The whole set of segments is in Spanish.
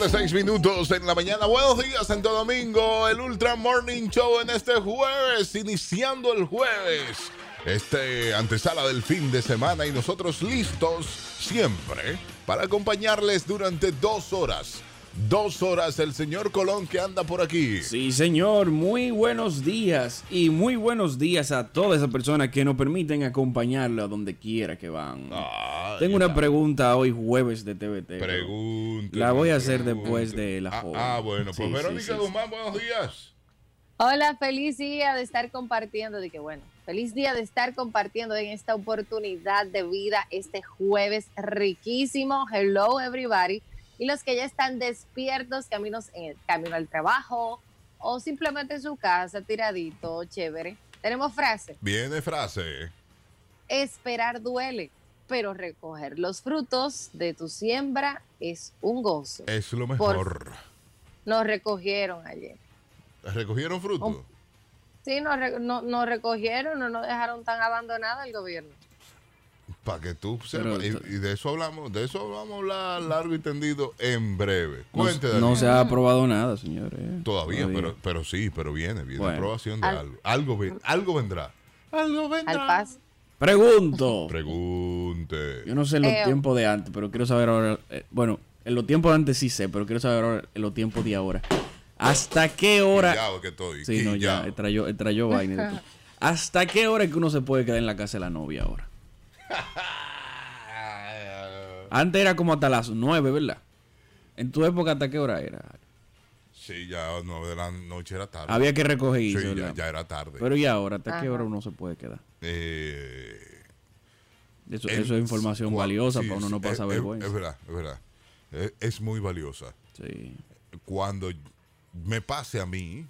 7, 6 minutos en la mañana. Buenos días, Santo Domingo. El Ultra Morning Show en este jueves, iniciando el jueves. Este antesala del fin de semana y nosotros listos siempre para acompañarles durante dos horas dos horas el señor Colón que anda por aquí. Sí, señor, muy buenos días y muy buenos días a todas esas personas que nos permiten acompañarlo a donde quiera que van. Tengo una pregunta hoy jueves de TVT. Pregunta. La voy a hacer después de la ah, ah, bueno, pues Verónica Guzmán, buenos días. Hola, feliz día de estar compartiendo, de que bueno, feliz día de estar compartiendo en esta oportunidad de vida este jueves riquísimo. Hello everybody y los que ya están despiertos, caminos en el camino al trabajo o simplemente en su casa, tiradito, chévere. Tenemos frase. Viene frase. Esperar duele, pero recoger los frutos de tu siembra es un gozo. Es lo mejor. nos recogieron ayer. ¿Recogieron frutos? sí, nos, no, recogieron, no nos dejaron tan abandonados el gobierno. Para que tú sepas, y, de eso hablamos, de eso vamos a hablar largo y tendido en breve. Cuente, no, se ha aprobado nada, señores. Todavía, Pero, pero sí, pero viene, viene aprobación de algo. Algo, algo vendrá. Algo vendrá. Pregunto. Pregunte. Yo no sé los tiempos de antes, pero quiero saber ahora. Eh, bueno, en los tiempos de antes sí sé, pero quiero saber ahora en los tiempos de ahora. ¿Hasta qué hora? que estoy. Sí, no, ya, trayó, vaina. ¿Hasta qué hora es que uno se puede quedar en la casa de la novia ahora? Antes era como hasta las 9, ¿verdad? En tu época, ¿hasta qué hora era? Sí, ya a 9 de la noche era tarde. Había que recoger. Sí, ya, era tarde. Pero ¿y ahora? ¿Hasta qué hora uno se puede quedar? Eh, eso, es información valiosa para uno no pasar vergüenza. Es, verdad, es verdad. Es, muy valiosa. Sí. Cuando me pase a mí,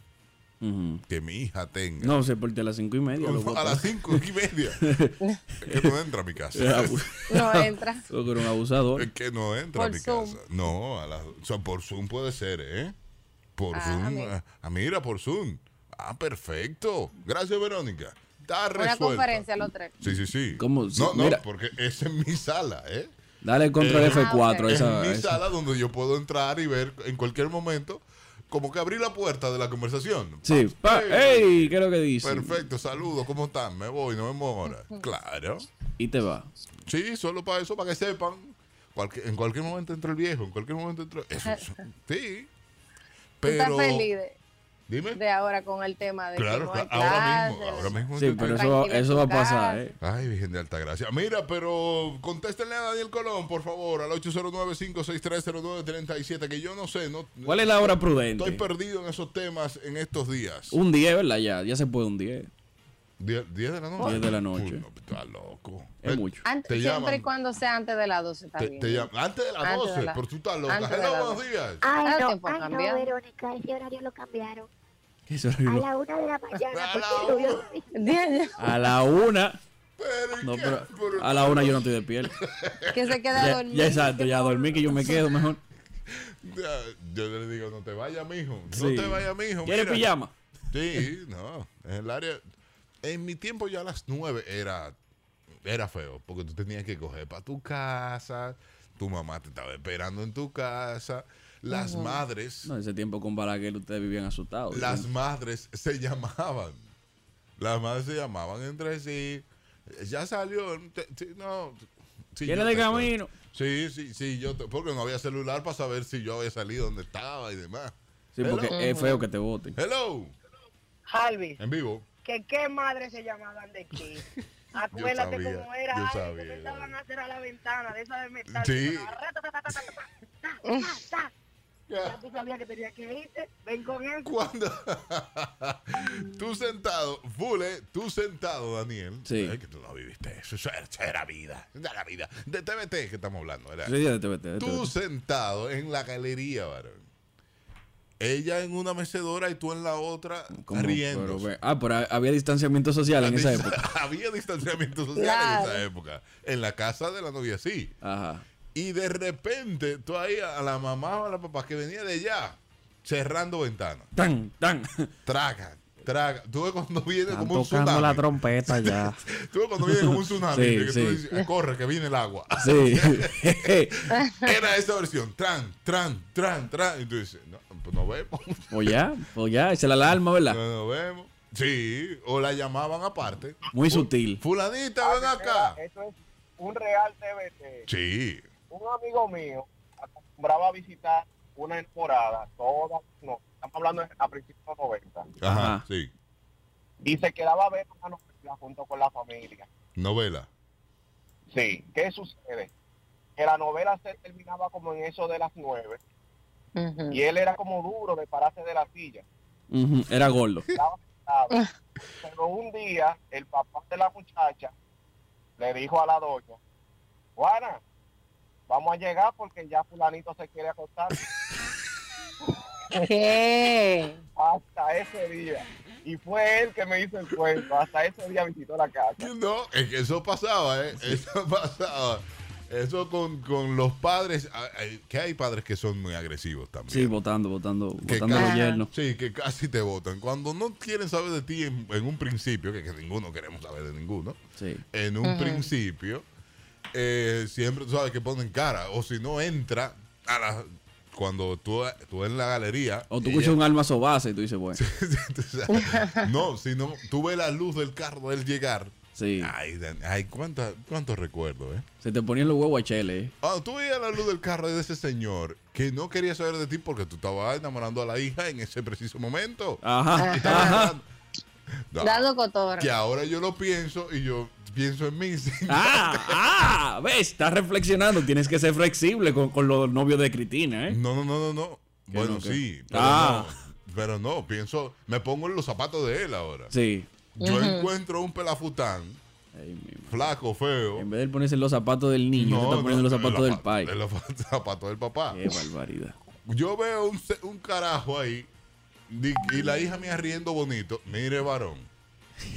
que mi hija tenga. No, se porte a las cinco y media. a las cinco y media. es que no entra a mi casa. no entra. que era un abusador. Es que no entra a mi casa. No, a la, o sea, por Zoom puede ser, ¿eh? Por ah, Zoom. Ah, ah, mira, por Zoom. Ah, perfecto. Gracias, Verónica. Está resuelto. Una conferencia los tres. Sí, sí, sí. ¿Cómo? No, no, porque es en mi sala, ¿eh? Dale control eh, F4 Es en mi sala donde yo puedo entrar y ver en cualquier momento como que abrí la puerta de la conversación. Sí, pa, hey, ¿qué es lo que dice? Perfecto, saludos, ¿cómo están? Me voy, no me mora. Claro. Y te va. Sí, solo para eso, para que sepan. en cualquier momento entra el viejo, en cualquier momento entra. Eso, sí. Pero. ¿Estás feliz de ahora con el tema de claro, que no ahora mismo, ahora mismo. Sí, pero eso, eso va a pasar, ¿eh? Ay, Virgen de Altagracia. Mira, pero contéstenle a Daniel Colón, por favor, al 809-56309-37, que yo no sé. No, ¿Cuál es la hora prudente? Estoy perdido en esos temas en estos días. Un 10, ¿verdad? Ya, ya se puede un 10. 10 de la noche. 10 de la noche. Uy, está loco. Es mucho. siempre y cuando sea antes de las 12 está te, bien. Te antes de las 12, por tú estás loca. Hello, buenos días. Ay, no, ay, no, Verónica, ese horario lo cambiaron. A la una de la mañana. a la una. a la una yo no estoy de piel. Que se queda ya, dormido. Ya exacto, ya dormí que yo me quedo mejor. Yo le digo, no te vayas, mijo. No te vayas, mijo. ¿Quieres pijama? Sí, no. En el área. En mi tiempo ya a las nueve era, era feo, porque tú tenías que coger para tu casa, tu mamá te estaba esperando en tu casa las madres. No, ese tiempo con Balaguer ustedes vivían asustados. Las madres se llamaban. Las madres se llamaban entre sí. Ya salió. no. Sí, de camino? Sí, sí, sí. Yo porque no había celular para saber si yo había salido, dónde estaba y demás. Sí, porque es feo que te voten. Hello. Harvey. En vivo. ¿Que ¿Qué madres se llamaban de qué? Acuérdate cómo era. Yo sabía. Estaban a hacer a la ventana de esa de metal. Sí. Ya tú sabías que tenía que irte. Ven con él. Cuando tú sentado, Fule, tú sentado, Daniel. Sí. Ay, que tú no viviste eso. Eso era vida. Era vida. De TVT que estamos hablando, ¿verdad? Sí, de TVT. De tú sentado en la galería, varón. Ella en una mecedora y tú en la otra riendo. ah, pero había distanciamiento social en esa época. había distanciamiento social en esa época. En la casa de la novia, sí. Ajá. Y de repente, tú ahí a la mamá o a la papá que venía de allá, cerrando ventanas. Tan, tan. Traga. traga. Tú ves cuando viene Están como un tocando tsunami. la trompeta ya. Tú ves cuando viene como un tsunami. Sí, que tú sí. dices, corre, que viene el agua. Sí. Era esa versión. Tran, tran, tran, tran. Y tú dices, no, pues no vemos. pues ya, pues ya, esa es la alarma, ¿verdad? No nos vemos. Sí, o la llamaban aparte. Muy sutil. Fulanita, ven acá. Eso es un real TBT. Sí. Un amigo mío acostumbraba a visitar una temporada, todas, no, estamos hablando a principios de los 90, Ajá, sí. y se quedaba a ver una novela junto con la familia. Novela. Sí, ¿qué sucede? Que la novela se terminaba como en eso de las nueve Ujú. y él era como duro de pararse de la silla. Ujú, Era gordo. Estaba sentado. Pero un día el papá de la muchacha le dijo a la doña, Juana, vamos a llegar porque ya fulanito se quiere acostar ¿Qué? hasta ese día. Y fue él que me hizo el cuento. Hasta ese día visitó la casa. No, es que eso pasaba, ¿eh? Eso pasaba. Eso con, con los padres, que hay padres que son muy agresivos también. Sí, votando, votando, Que votando a los casi- yernos. Sí, que casi te votan. Cuando no quieren saber de ti en, en un principio, que, que ninguno queremos saber de ninguno, Sí. en un principio, eh, siempre tú sabes que ponen cara. O si no entra, a la, cuando tú, tú en la galería. O tú ella- escuchas un alma sobase y tú dices, bueno, no, si no, tú ves la luz del carro del llegar. sí. Ay, ay cuántos recuerdos, ¿eh? Se te ponían los huevos a chele, ¿eh? Ah, tú veías la luz del carro de ese señor que no quería saber de ti porque tú estabas enamorando a la hija en ese preciso momento. Ajá, ajá. No, Dando cotorra. que ahora yo lo pienso y yo pienso en mí. Ah, ah, ves, estás reflexionando. Tienes que ser flexible con, con los novios de Cristina, ¿eh? No, no, no, no, no. Bueno, no, sí, pero Ah. no. Pero no, pienso, me pongo en los zapatos de él ahora. Sí. Yo encuentro un pelafután, flaco, feo. En vez de ponerse en los zapatos del niño, te está poniendo en los zapatos del pai. Los zapatos del papá. Qué barbaridad. Yo veo un, un carajo ahí y la hija mía riendo bonito. Mire, varón.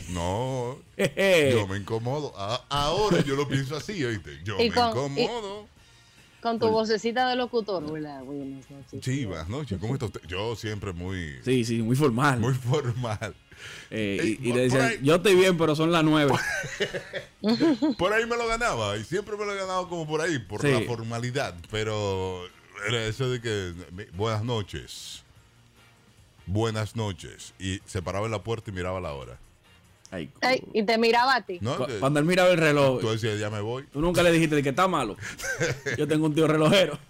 No, yo me incomodo. A- ahora yo lo pienso así, ¿oíste? Yo me con- incomodo. Con tu vocecita de locutor. Hola, buenas noches. Sí, buenas noches. ¿Cómo está usted? Yo siempre muy, Sí, sí, muy formal. muy formal. Eh, Ey, y, y por- le decían, ahí- yo estoy bien, pero son las nueve. Por ahí me lo ganaba y siempre me lo he ganado como por ahí, por Sí. la formalidad. Pero era eso de que, buenas noches. Buenas noches. Y se paraba en la puerta y miraba la hora. Ay, Ay, y te miraba a ti. ¿No? Cuando él miraba el reloj, Tú decías, ya me voy. tú nunca le dijiste que está malo. Yo tengo un tío relojero.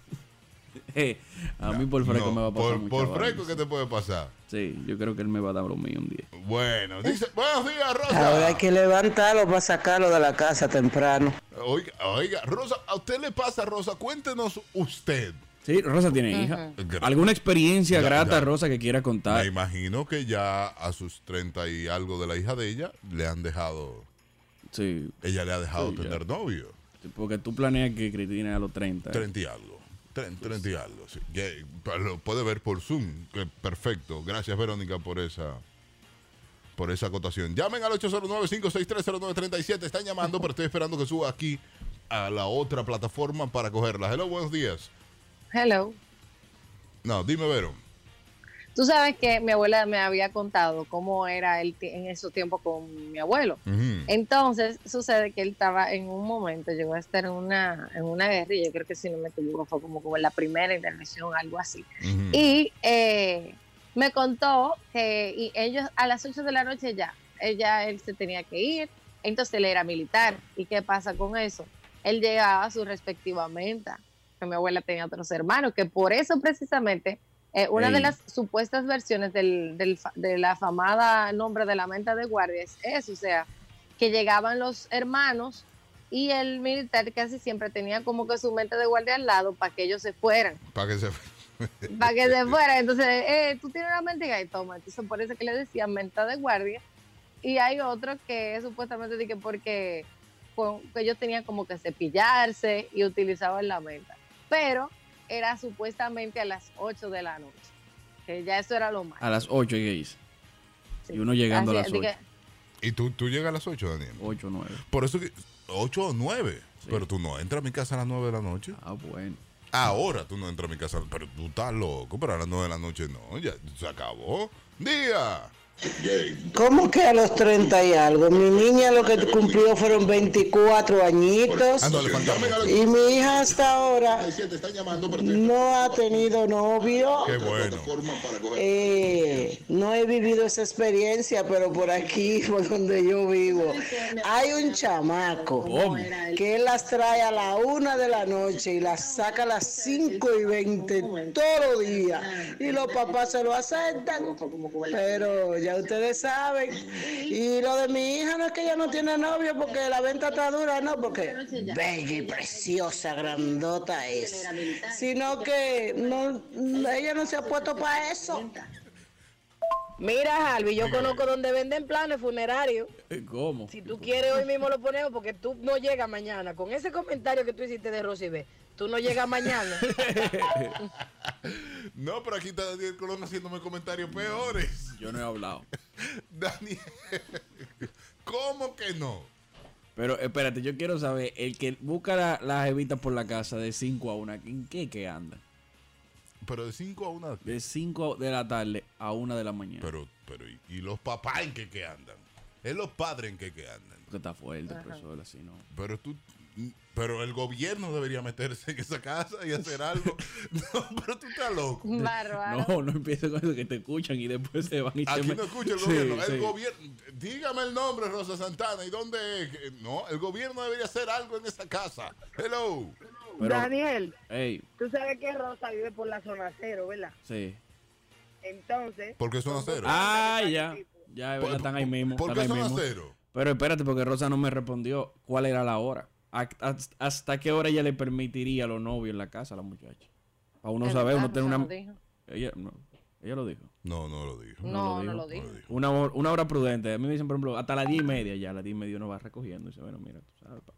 Eh, a mí por fresco No, me va a pasar Por, por fresco, ¿qué te puede pasar? Sí, yo creo que él me va a dar lo mío un día. Bueno, dice, buenos días, Ahora Rosa. hay que levantarlo para sacarlo de la casa temprano. Oiga, oiga, Rosa, ¿a usted le pasa, Rosa? Cuéntenos usted. Sí, Rosa tiene hija. ¿Alguna experiencia Ya, grata, ya. Rosa, que quiera Me contar? imagino que ya a sus 30 y algo de la hija de ella le han dejado, Sí, ella le ha dejado Sí, ya. tener novio. porque tú planeas que Cristina a los 30. ¿eh? 30 y algo. 30, 30 y algo. sí. Lo puede ver por Zoom. perfecto. Gracias, Verónica, por esa por esa acotación. Llamen al 809-5630937. Están llamando, pero estoy esperando que suba aquí a la otra plataforma para cogerla. Hello, buenos días. Hello. No, dime, Vero. Tú sabes que mi abuela me había contado cómo era él en esos tiempos con mi abuelo. Entonces, sucede que él estaba en un momento, llegó a estar en una, en una guerrilla, yo creo que si no me equivoco fue como, como en la primera intervención, algo así. Y eh, me contó que y ellos a las 8 de la noche ya, ella, él se tenía que ir, entonces él era militar. ¿Y qué pasa con eso? Él llegaba a su respectiva menta, que mi abuela tenía otros hermanos, que por eso precisamente eh, una de las supuestas versiones del, del de la famada nombre de la menta de guardia es eso, o sea, que llegaban los hermanos y el militar casi siempre tenía como que su mente de guardia al lado para que ellos se fueran Para que se... para que se fuera. Entonces, eh, tú tienes una mentira y toma. Entonces, por eso que le decían menta de guardia. Y hay otro que supuestamente dije porque con- que ellos tenían como que cepillarse y utilizaban la menta. Pero era supuestamente a las 8 de la noche. Que ya eso era lo más. A las 8 gays. Y uno llegando a las Así, dije, ¿Y tú, tú llegas a las 8, Daniel? 8 9. Por eso que... 8 o 9. Sí. Pero tú no entras a mi casa a las 9 de la noche. Ah, bueno. Ahora tú no entras a mi casa, pero tú estás loco, pero a las 9 de la noche no, ya se acabó. Día. ¿Cómo que a los 30 y algo? Mi niña lo que cumplió fueron 24 añitos. Ah. Y mi hija hasta ahora no ha tenido novio. Qué bueno. Eh, no he vivido esa experiencia, pero por aquí, por donde yo vivo, hay un chamaco que él las trae a la una de la noche y las saca a las 5 y 20 todos los días. Y los papás se lo aceptan. Pero ya ustedes saben. Y lo de mi hija no es que ella no tiene novio porque la venta está dura, no, porque bella y preciosa, grandota es. Sino que no, ella no se ha puesto para eso. Mira, Albi, yo conozco donde venden planes funerarios. Eh, ¿Cómo? Si tú quieres, hoy mismo lo ponemos porque tú no llegas mañana. Con ese comentario que tú hiciste de Rosy B, tú no llegas mañana. No, pero aquí está Daniel Colón haciéndome comentarios peores. Yo no he hablado. Daniel, ¿cómo que no? Pero espérate, yo quiero saber, el que busca la- las evitas por la casa de 5 a 1, ¿en qué que anda? Pero de 5 a 1. De 5 de la tarde a 1 de la mañana. Pero, pero, ¿y, y los papás en qué que andan? Es los padres en qué que andan. Porque está fuerte, profesor, así no. Pero tú, pero el gobierno debería meterse en esa casa y hacer algo. No, pero tú estás loco. Bárbaro. No, no empieces con eso que te escuchan y después se van y se Aquí me- no escucha el gobierno. sí. El gobierno, dígame el nombre, Rosa Santana, ¿y dónde es? No, el gobierno debería hacer algo en esa casa. Hello. Pero, Daniel, ey, tú sabes que Rosa vive por la zona cero, ¿verdad? sí. Entonces, Porque son acero. Ah, ya. Ya, verdad, están ahí mismo. ¿Por qué mismo. acero? Pero espérate, porque Rosa no me respondió cuál era la hora. ¿A- a- ¿Hasta qué hora ella le permitiría a los novios en la casa a la muchacha? Para uno saber, uno tener Rosa una... Ella, no, ella lo dijo. No, no lo dijo. No, no lo dijo. No lo dijo. Una, hora- una hora prudente. A mí me dicen, por ejemplo, hasta las 10 y media ya. A las 10 y media uno va recogiendo. Y dice, bueno, mira, tú sabes. pa-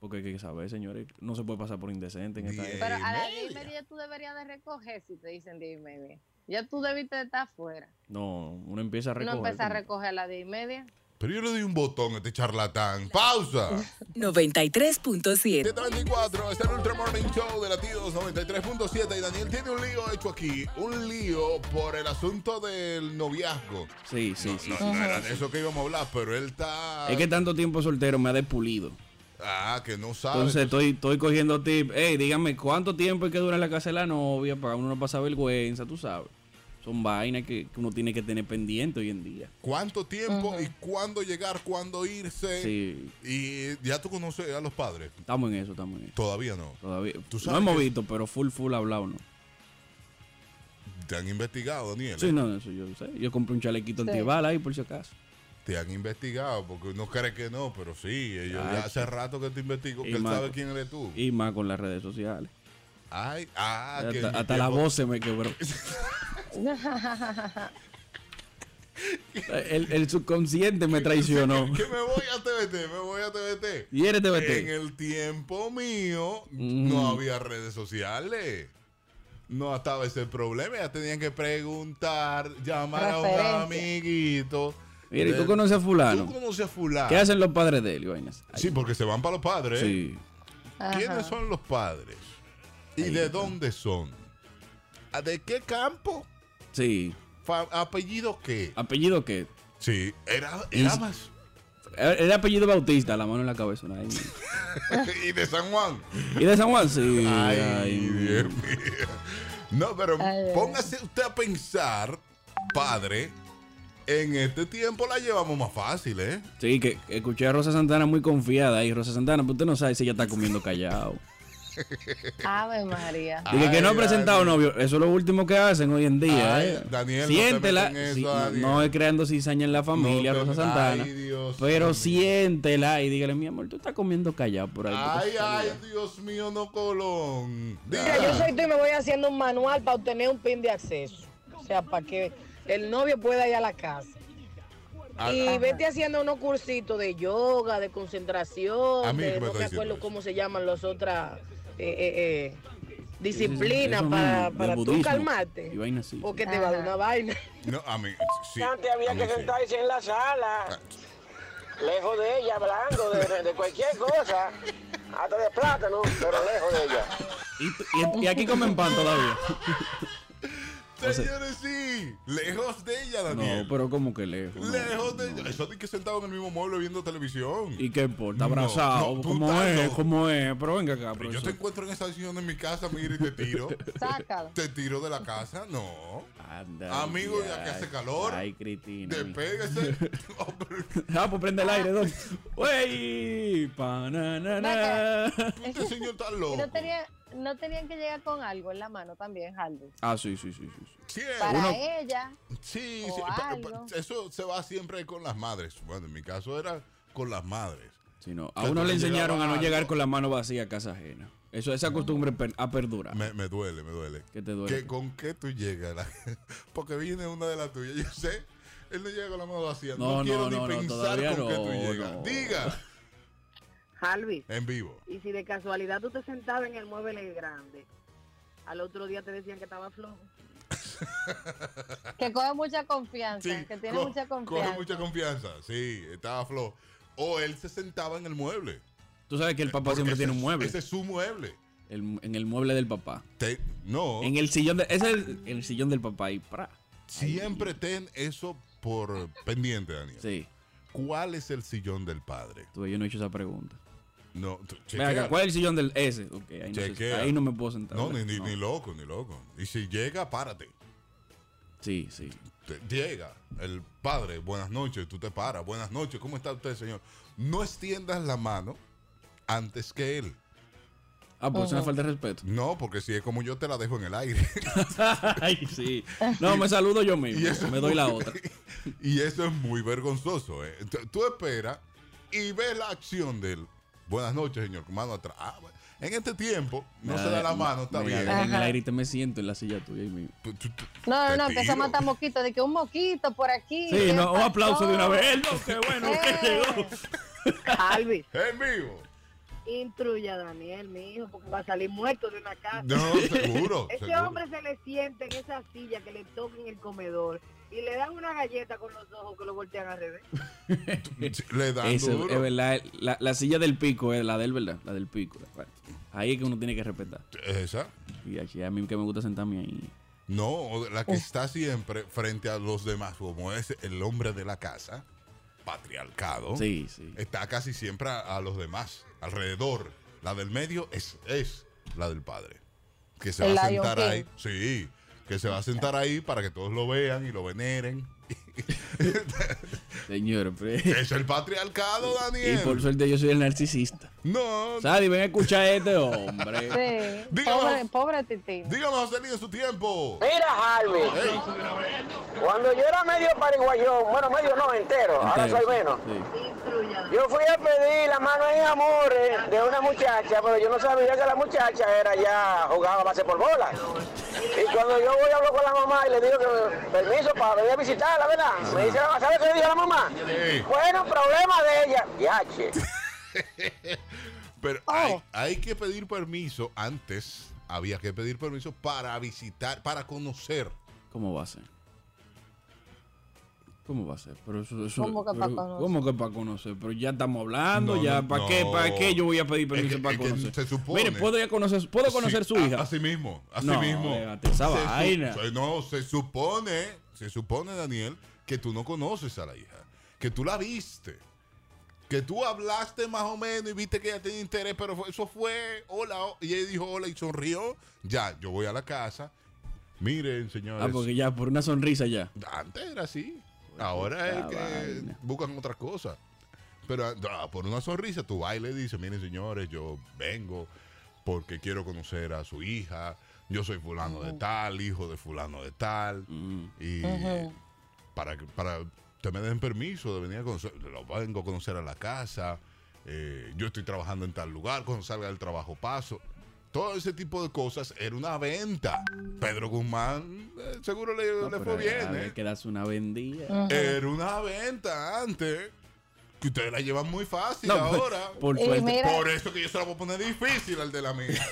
Porque hay que saber, señores. No se puede pasar por indecente en esta. Pero a las y 10 y media. tú deberías de recoger si te dicen 10 y media. Ya tú debiste de estar afuera. No, uno empieza a No recoger. empezar a como- recoger a las 10 y media. Pero yo le doy un botón a este charlatán. ¡Pausa! 93.7. 724, es el Ultra Morning Show de Latidos 93.7 y Daniel tiene un lío hecho aquí, un lío por el asunto del noviazgo. Sí, sí, sí. No, sí. no era de eso que íbamos a hablar, pero él está... Es que tanto tiempo soltero me ha despulido. Ah, que no sabe. Entonces estoy, estoy cogiendo tips. Hey, dígame, ¿cuánto tiempo hay que durar en la casa de la novia para uno no pasar vergüenza? Tú sabes. Son vainas que, que uno tiene que tener pendiente hoy en día. ¿Cuánto tiempo y cuándo llegar, cuándo irse? Sí, Y ya tú conoces a los padres. estamos en eso, estamos en eso. Todavía no. Todavía. Tú No hemos visto, pero full, full hablado, ¿no? Te han investigado, Daniel. Sí, ¿eh? no, eso yo sé. Yo compré un chalequito Sí. antibala ahí por si acaso. Te han investigado, porque uno cree que no, pero sí. Ellos ya hace rato que te investigó, Y que él más- sabe quién eres tú. Y más con las redes sociales. Ay, ah, que hasta en la voz se me quebró. el, el subconsciente me traicionó. Que me voy a TVT, me voy a TVT. ¿Y eres En TBT? el tiempo mío Mm. no había redes sociales. No estaba ese problema. Ya tenían que preguntar, llamar a un amiguito. Mira, ¿y tú conoces a fulano? ¿Tú conoces a fulano? ¿Qué hacen los padres de él Sí, porque se van para los padres. ¿eh? sí. ¿Quiénes Ajá. son los padres? ¿Y de dónde son? ¿A ¿De qué campo? Sí. Fa- ¿Apellido qué? ¿Apellido qué? Sí, era, era Y- más. El apellido Bautista, la mano en la cabeza. ¿no? Ay, y de San Juan. ¿Y de San Juan? Sí. Ay, ay, Dios mío. No, pero Ay, póngase usted a pensar, padre, en este tiempo la llevamos más fácil, ¿eh? Sí, que que escuché a Rosa Santana muy confiada ahí. Rosa Santana, pues usted no sabe si ella está comiendo callado. Ave María. Dije que no ha presentado Daniel. novio. Eso es lo último que hacen hoy en día. Ay, ¿eh? Daniel, no te siéntela. eso, no- Daniel. no, es creando cizaña en la familia, No te- Rosa Santana. Ay, Dios pero mío. siéntela y dígale, mi amor, tú estás comiendo callado por ahí. Ay, ay, Dios mío, no colón. mira, yo soy tú y me voy haciendo un manual para obtener un pin de acceso. O sea, para que el novio pueda ir a la casa. Ah, Y ah, vete haciendo unos cursitos de yoga, de concentración, A mí de, no me acuerdo eso. cómo se llaman las otras eh, eh, eh, mismo, para, de para tú budismo calmarte. Y vaina así. Porque te va a dar una vaina. No, a mí, sí. Antes había que sí. sentarse en la sala, lejos de ella, hablando de, de cualquier cosa, hasta de plátano, pero lejos de ella. Y, y- y aquí comen pan todavía. Señores, sí. Lejos de ella, Daniel. No, pero como que lejos. no, Lejos de no. ella. Eso de que sentado en el mismo mueble viendo televisión. ¿Y qué importa? No, Abrazado. no, tú ¿Cómo es? ¿Cómo es? Pero venga acá, Pero yo te encuentro en esa sesión en mi casa, mira, y te tiro. Sácalo. te tiro de la casa. No. Anda, Amigo, ya que hace calor. Ay, Cristina. Despégase. Ah, pues prende el aire, don. ¡Wey! Pananana. Este señor está loco. no, tenía, no tenían que llegar con algo en la mano también, Harvey. Ah, sí, sí, sí, sí. sí. Sí, Para Uno- ella. sí, o sí, algo. Eso se va siempre con las madres. Bueno, en mi caso era con las madres. Sí, no. A uno le enseñaron a no llegar con la mano vacía a casa ajena. Eso, esa costumbre per- ha perdurado. Me, me duele, me duele. ¿Qué te duele? ¿Qué- ¿Con qué tú llegas? Porque viene una de las tuyas. Yo sé, él no llega con la mano vacía. No, quiero no, ni no, pensar con qué tú llegas. no. Diga, Harvey, en vivo. y si de casualidad tú te sentabas en el mueble grande, al otro día te decían que estaba flojo. Que coge mucha confianza. Sí, que tiene co- mucha Coge confianza. mucha confianza. Sí, estaba flojo. O él se sentaba en el mueble. Tú sabes que el papá Porque siempre ese tiene un es- mueble. Ese es su mueble. El- en el mueble del papá. Te- no, En el sillón de, ese es el, el sillón del papá y pra. siempre ten eso por pendiente, Daniel. Sí. ¿Cuál es el sillón del padre? Tú, yo no he hecho esa pregunta. No, tú- chequea. ¿cuál es el sillón del ese? Ok, ahí, no, ahí me puedo sentar. No, ni, ni, No. ni loco, ni loco. Y si llega, párate. Sí, sí. Te- Llega el padre, buenas noches, tú te paras, buenas noches, ¿cómo está usted, señor? No extiendas la mano antes que él. Ah, pues es una falta de respeto. No, porque si es como yo, te la dejo en el aire. Ay, sí. No, me saludo yo mismo. y eso me doy la otra. y eso es muy vergonzoso. ¿eh? Tú- Tú esperas y ves la acción del buenas noches, señor, mano atrás. Ah, bueno. En este tiempo, no se da la mano, está bien. En el aire te me siento en la silla tuya y tú- No, no, no, empieza a matar moquitos. De que un moquito por aquí. Sí, ¿qué no, un aplauso de una vez. No, qué bueno que Eh. llegó. Harvey, En vivo. Instruya a Daniel, mi hijo, porque va a salir muerto de una casa. No, seguro. Ese seguro. hombre se le siente en esa silla que le toca en el comedor y le dan una galleta con los ojos que lo voltean al revés. Le dan Ese, duro. es verdad. La, la silla del pico es la del verdad. La del pico. Ahí es que uno tiene que respetar. Esa. Y aquí a mí que me gusta sentarme ahí. No, la que está siempre frente a los demás, como es el hombre de la casa, patriarcado, Sí, sí. está casi siempre a, a los demás, alrededor. La del medio es, es la del padre. Que se El va a sentar King. ahí. Sí, que se va a sentar ahí para que todos lo vean y lo veneren. Señor, pero- Es el patriarcado, y Daniel. por suerte yo soy el narcisista. No, Sadi, ven a escuchar a este hombre. Sí. Dígame. Pobre, pobre Titín. dígame, José en su tiempo. Mira, Harvey, Ey, cuando yo era medio pariguayón, bueno, medio no, entero, ahora soy menos. sí. Yo fui a pedir la mano en amores de una muchacha, pero yo no sabía que la muchacha era ya jugaba base por bola. Y cuando yo voy a hablar con la mamá y le digo que permiso para venir a visitarla, ¿verdad? Me dice, ¿sabes qué le dijo la mamá? Sí. Bueno, problema de ella. Yache. Pero Oh. hay, hay que pedir permiso. Antes había que pedir permiso para visitar, para conocer. ¿Cómo va a ser? ¿Cómo va a ser? Pero eso, eso- ¿Cómo que pero- para conocer? ¿Cómo que para conocer? Pero ya estamos hablando, No, ya. no, ¿Para qué? no. ¿Para qué yo voy a pedir Es permiso que- para es que conocer? se supone- Mire, ¿puedo, ya conocer, ¿puedo conocer Sí, su hija? Así mismo, así No, mismo. déjate esa su- vaina. no, se supone, se supone, Daniel, que tú no conoces a la hija. Que tú la viste. Que tú hablaste más o menos y viste que ella tenía interés, pero eso fue hola, y ella dijo hola y sonrió. Ya, yo voy a la casa. Miren, señores. Ah, porque ya, por una sonrisa ya. Antes era así. Ahora es que vaina. buscan otras cosas. Pero ah, por una sonrisa, tú vas y le dices, miren señores, yo vengo porque quiero conocer a su hija. Yo soy fulano de tal, hijo de fulano de tal. Mm. Y para que para que me den permiso de venir a conocer, lo vengo a conocer a la casa. eh, yo estoy trabajando en tal lugar, cuando salga del trabajo paso. Todo ese tipo de cosas era una venta. Pedro Guzmán eh, seguro le, No, le pero fue bien. ¿eh? una vendida. Era una venta antes. Que ustedes la llevan muy fácil No, ahora. por mira- eso que yo se la voy a poner difícil al de la mía.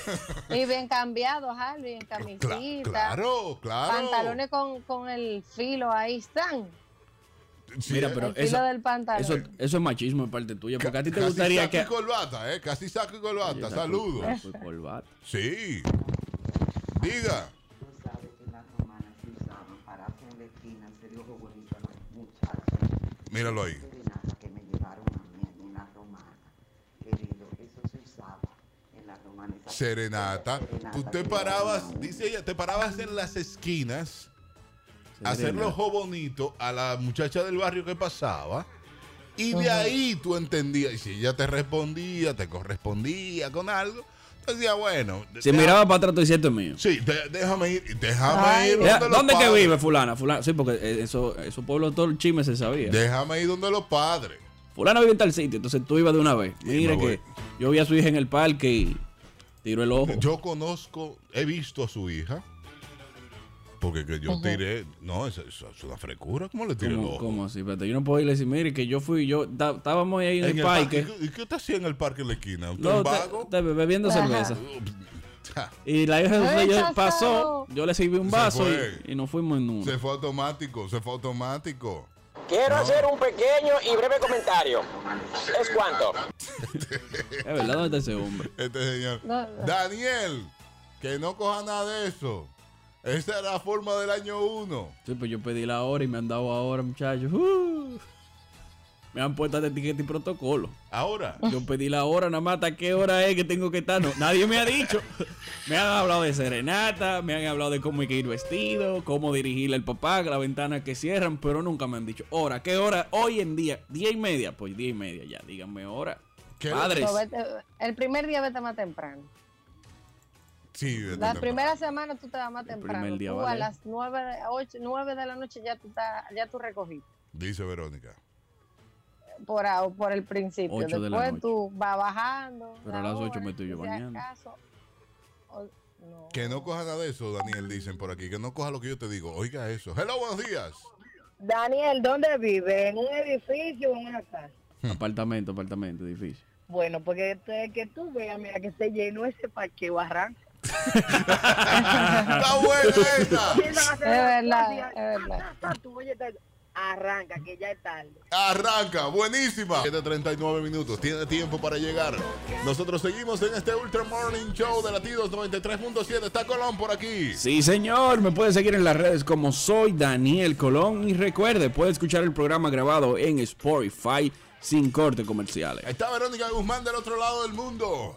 Y bien cambiado, Harvey, en Cla- camisita. claro, claro. Pantalones con, con el filo ahí están. Sí, Mira, eh. pero eso, del eso, eso es machismo de parte tuya. Porque a ti te Casi gustaría saco que. y corbata, ¿eh? Casi saco y corbata. Oye, Saludos. la corbata. Sí. Diga. la esquina, se dio lo bonito a los muchachos. Míralo ahí. Serenata que me llevaron a mí en una romana. Querido, eso se usaba en la romana. esa Serenata. Tú te parabas, dice ella, te parabas en las esquinas. Hacerle ojo bonito a la muchacha del barrio que pasaba. Y de ahí tú entendías, y si ella te respondía, te correspondía con algo, tú decías, bueno. Si deja- miraba para atrás, tú "Esto es mío. Sí, de- déjame ir, déjame Ay. ir donde los ¿Dónde que vive fulana? Fulana. Sí, porque eh, eso, esos pueblos, todo el chisme se sabía. Déjame ir donde los padres. Fulana vive en tal sitio, entonces tú ibas de una vez. Mira que yo vi a su hija en el parque y tiró el ojo. Yo conozco, he visto a su hija. Porque que yo tiré. No, eso, eso es una frecura. ¿Cómo le tiré el ¿Cómo, ojo? cómo así? Espérate, yo no puedo ir y decir, mire que yo fui, yo estábamos ahí en, En el el parque. parque. ¿Y qué usted hacía en el parque en la esquina? ¿Usted No, un vago? bebiendo Ajá. cerveza. Y la hija de chazao. pasó, yo le sirví un vaso y, y nos fuimos en uno. Se fue automático, se fue automático. Quiero hacer un pequeño y breve comentario. ¿Es cuánto? Es verdad, ¿dónde está ese hombre? Este señor. No, no. Daniel, que no coja nada de eso. Esa era la forma del año uno. Sí, pues yo pedí la hora y me han dado ahora, muchachos. Uh. me han puesto de etiqueta y protocolo. Ahora. Yo pedí la hora, nada más hasta qué hora es que tengo que estar. No, nadie me ha dicho. Me han hablado de serenata, me han hablado de cómo hay que ir vestido, cómo dirigirle al papá, la ventana que cierran, pero nunca me han dicho hora. ¿Qué hora? Hoy en día, diez y media. Pues diez y media ya, díganme hora. ¿Qué? Padres. Vete- el primer día vete más temprano. Sí, de- La de- primera semana tú te vas más El temprano. día tú vale. a las 9 de, 8, 9 de la noche ya tú, estás, ya tú recogiste. Dice Verónica. Por, por el principio. Ocho de Después noche. tú vas bajando. Pero a la las ocho hora, me estoy yo bañando. acaso, o- no. Que no coja nada de eso, Daniel, dicen por aquí. Que no coja lo que yo te digo. Oiga eso. Hello, buenos días. Daniel, ¿dónde vive? ¿En un edificio o en una casa? Apartamento, apartamento, difícil. Bueno, porque este- que tú veas, mira, que se llenó ese parqueo arranca. ¡Está buena esa! Es verdad, es verdad. Tú, oye, te- Arranca, que ya es tarde. Arranca, buenísima. 7:39 minutos, tiene tiempo para llegar. Nosotros seguimos en este Ultra Morning Show de Latidos 93.7. Está Colón por aquí. Sí, señor. Me puede seguir en las redes como soy Daniel Colón. Y recuerde, puede escuchar el programa grabado en Spotify sin corte comerciales. Ahí está Verónica Guzmán del otro lado del mundo.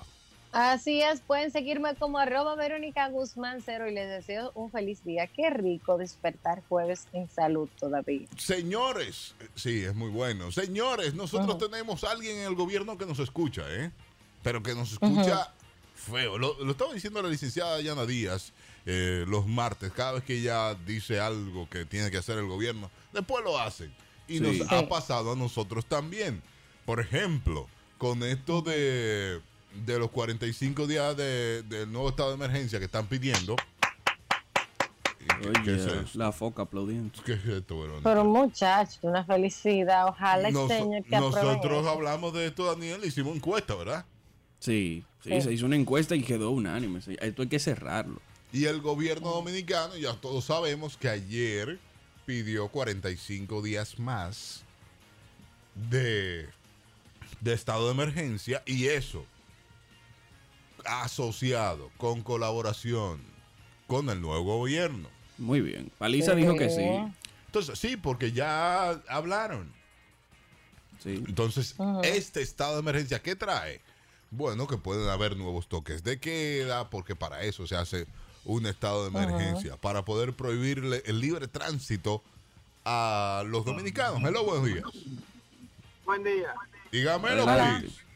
Así es, pueden seguirme como arroba Verónica Guzmán Cero y les deseo un feliz día. Qué rico despertar jueves en salud todavía. Señores, sí, es muy bueno. Señores, nosotros tenemos a alguien en el gobierno que nos escucha, ¿eh? Pero que nos escucha feo. Lo, lo estaba diciendo la licenciada Yana Díaz eh, los martes, cada vez que ella dice algo que tiene que hacer el gobierno, después lo hacen. Y Sí. nos Sí. ha pasado a nosotros también. Por ejemplo, con esto de, de los 45 días de- del nuevo estado de emergencia que están pidiendo. ¿Qué, qué es Oye, eso? la foca aplaudiendo. ¿Qué es esto, Verónica? Pero muchachos, una felicidad. Ojalá Nos- este señor que nosotros eso. hablamos de esto, Daniel, hicimos encuesta, ¿verdad? Sí, sí, Sí. se hizo una encuesta y quedó unánime. Esto hay que cerrarlo. Y el gobierno dominicano, ya todos sabemos que ayer pidió 45 días más de, de estado de emergencia y eso asociado con colaboración con el nuevo gobierno. Muy bien. Paliza dijo que sí. Entonces, sí, porque ya hablaron. Sí. Entonces, este estado de emergencia, ¿qué trae? Bueno, que pueden haber nuevos toques de queda, porque para eso se hace un estado de emergencia, para poder prohibirle el libre tránsito a los dominicanos. Hello, buenos días. Buen día. Dígamelo, Adelante. please.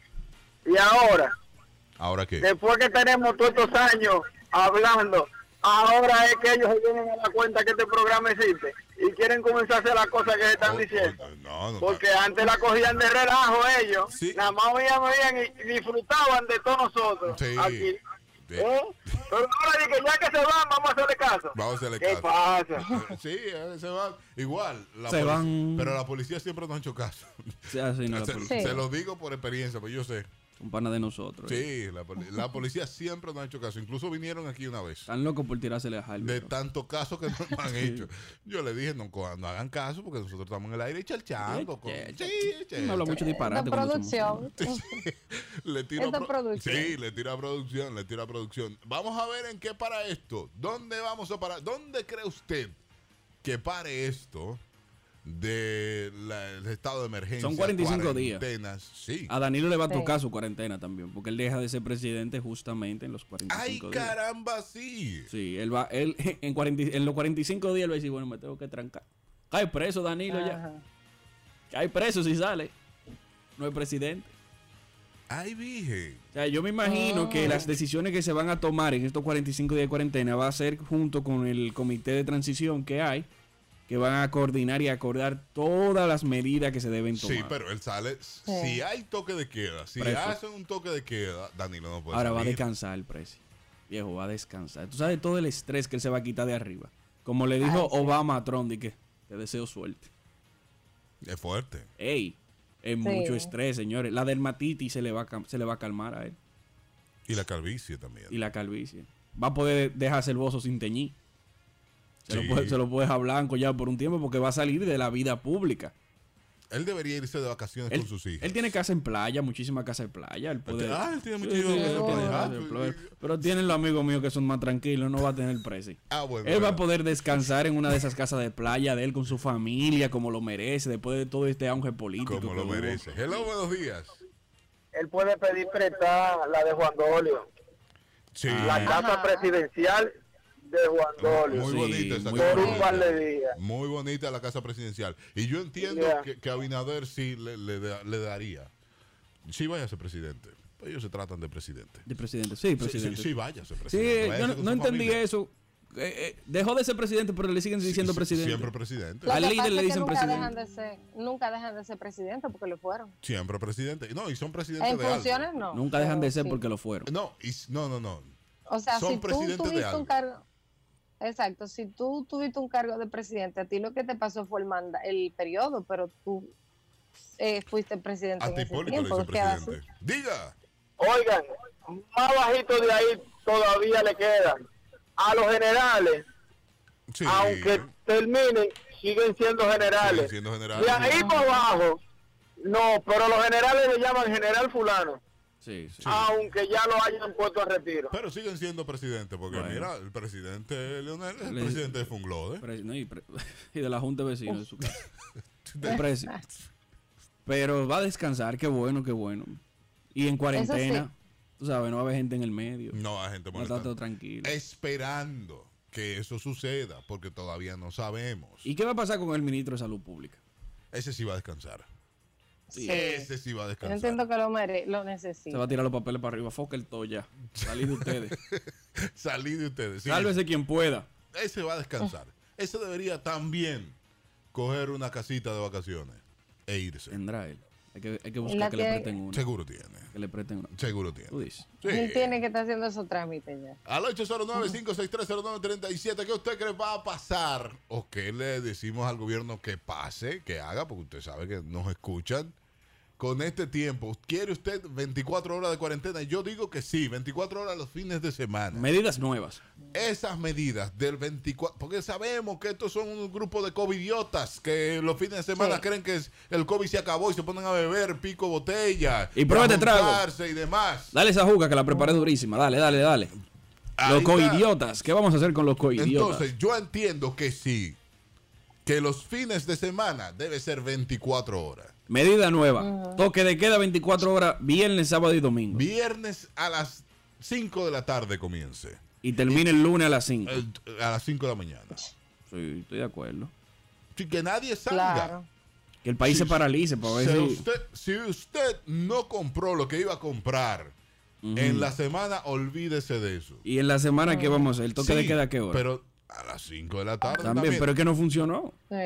Y ahora, ¿Ahora qué? después que tenemos todos estos años hablando, ahora es que ellos se vienen a la cuenta que este programa existe y quieren comenzar a hacer las cosas que se están Oh, diciendo. no, no, Porque antes la cogían de relajo ellos, Sí. nada más oían, oían y disfrutaban de todos nosotros. Sí. Aquí. ¿Eh? Pero ahora que ya que se van, vamos a hacerle caso. Vamos a hacerle ¿Qué caso. pasa? Sí, eh, se van. Igual, la Se van. pero la policía siempre nos ha hecho caso. Sí, así no la se, se lo digo por experiencia, pues yo sé. Un pana de nosotros. eh. Sí, la, poli- la policía siempre nos ha hecho caso. Incluso vinieron aquí una vez. Están locos por tirársele a Harvey. De bro. tantos casos que nos han hecho. Yo le dije, no, no hagan caso porque nosotros estamos en el aire chalchando. con- Sí, che, No habla che. mucho disparate. cuando somos- producción. Le tiro Esta pro- producción. Sí, le tira producción, le tira producción. Vamos a ver en qué para esto. ¿Dónde vamos a parar? ¿Dónde cree usted que pare esto del estado de emergencia. Son 45 días. Sí. A Danilo le va a Sí. tocar su cuarentena también, porque él deja de ser presidente justamente en los 45 ¡Ay, días. caramba, sí! Sí, él va, él en, 40 en los 45 días él va a decir, bueno, me tengo que trancar. Cae preso Danilo ya. Cae preso si sale. No es presidente. ¡Ay, virgen! O sea, yo me imagino que las decisiones que se van a tomar en estos 45 días de cuarentena va a ser junto con el comité de transición que hay, que van a coordinar y acordar todas las medidas que se deben tomar. Sí, pero él sale. Si hay toque de queda, si Preso. hacen un toque de queda, Danilo no puede Ahora va a descansar el precio. Viejo, va a descansar. Tú sabes todo el estrés que él se va a quitar de arriba. Como le dijo Ay, sí. Obama a Trump, de que te deseo suerte. Es fuerte. Ey, es Sí. mucho estrés, señores. La dermatitis se le va a, se le va a calmar a él. Y la calvicie también. Y la calvicie. Va a poder dejarse el bozo sin teñir. Se, Sí. lo puede, se lo dejar blanco ya por un tiempo porque va a salir de la vida pública. Él debería irse de vacaciones Él, con sus hijos. él tiene casa en playa, muchísima casa en playa. Él puede, Ah, él tiene Sí, muchísima sí, casa en él tiene playa. casa en playa. Pero tienen los amigos míos que son más tranquilos, no va a tener precio. Ah, bueno. Él va a poder descansar en una de esas casas de playa de él con su familia, como lo merece, después de todo este auge político. Como lo hubo. merece. Hello, buenos días. Él puede pedir prestar la de Juan Dolio, Sí. la casa presidencial de Juan Dolio, Muy Sí, bonita esa muy casa por un par de días. Muy bonita la casa presidencial. Y yo entiendo Yeah. que, que Abinader sí le, le da- le daría. Sí, vaya a ser presidente. Ellos se tratan de presidente. De presidente, sí, Sí, presidente. sí, sí, vaya a ser Sí, presidente. Váyase yo no, no entendí familia. eso. Eh, eh, dejó de ser presidente, pero le siguen diciendo Sí, presidente. Siempre presidente. Al líder le dicen nunca presidente. Dejan de ser, nunca dejan de ser presidente porque lo fueron. Siempre presidente. No, y son presidentes En de algo. funciones no. Nunca dejan de ser sí. porque lo fueron. No, y- no, no, no. O sea, son si tú presidentes de tuviste algo. un cargo. Exacto, si tú tuviste un cargo de presidente, a ti lo que te pasó fue el manda, el periodo, pero tú eh, fuiste presidente A ti Hipólito queda presidente. Diga. Oigan, más bajito de ahí todavía le quedan. A los generales, Sí. aunque terminen, siguen siendo generales. Siguen siendo generales. De ahí para abajo, no, pero los generales le llaman general fulano, Sí, sí. aunque ya lo hayan puesto a retiro. Pero siguen siendo presidente, porque Bueno. mira, el presidente Leonel es el Le- presidente de Funglode. Pre- no, y, pre- y de la Junta de Vecinos de su casa. El presi. Pero va a descansar, qué bueno, qué bueno. Y en cuarentena, tú sabes, no va a haber gente en el medio. No hay gente Va a estar todo molestando. tranquilo. Esperando que eso suceda, porque todavía no sabemos. ¿Y qué va a pasar con el ministro de Salud Pública? Ese sí va a descansar. Sí. Ese sí va a Yo descansar. entiendo que lo, mere lo Se va necesita. a tirar los papeles para arriba. Foca el todo ya. Salid de ustedes. Salí de ustedes. sí. Sálvese quien pueda. Ese va a descansar. Ese debería también coger una casita de vacaciones e irse. Tendrá él. Hay que, hay que buscar que, le presten una. Seguro tiene. Que le presten una. Seguro tiene. Tú dices. Sí. Él tiene que estar haciendo esos trámites ya. Al 809-56309-37, ¿qué usted cree va a pasar? ¿O qué le decimos al gobierno que pase, que haga? Porque usted sabe que nos escuchan. Con este tiempo, ¿quiere usted 24 horas de cuarentena? Yo digo que sí, 24 horas los fines de semana. Medidas nuevas. Esas medidas del 24, porque sabemos que estos son un grupo de covidiotas que los fines de semana Sí. creen que el COVID se acabó y se ponen a beber pico botella. Y pruébate trago. y demás. Dale esa juca que la preparé durísima. Dale, dale, dale. Ahí Los coidiotas. ¿Qué vamos a hacer con los coidiotas? Entonces, yo entiendo que sí, que los fines de semana debe ser 24 horas. Medida nueva. Toque de queda 24 horas, viernes, sábado y domingo. Viernes a las 5 de la tarde comience. y termine el lunes a las 5. El- a las 5 de la mañana. Sí, estoy de acuerdo. Sí, que nadie salga. Claro. Que el país se paralice para ver Si si... usted, si usted no compró lo que iba a comprar en la semana, olvídese de eso. Y en la semana, ¿qué vamos a hacer? ¿El toque de queda a qué hora? Pero a las 5 de la tarde también, también. pero es que no funcionó. Sí.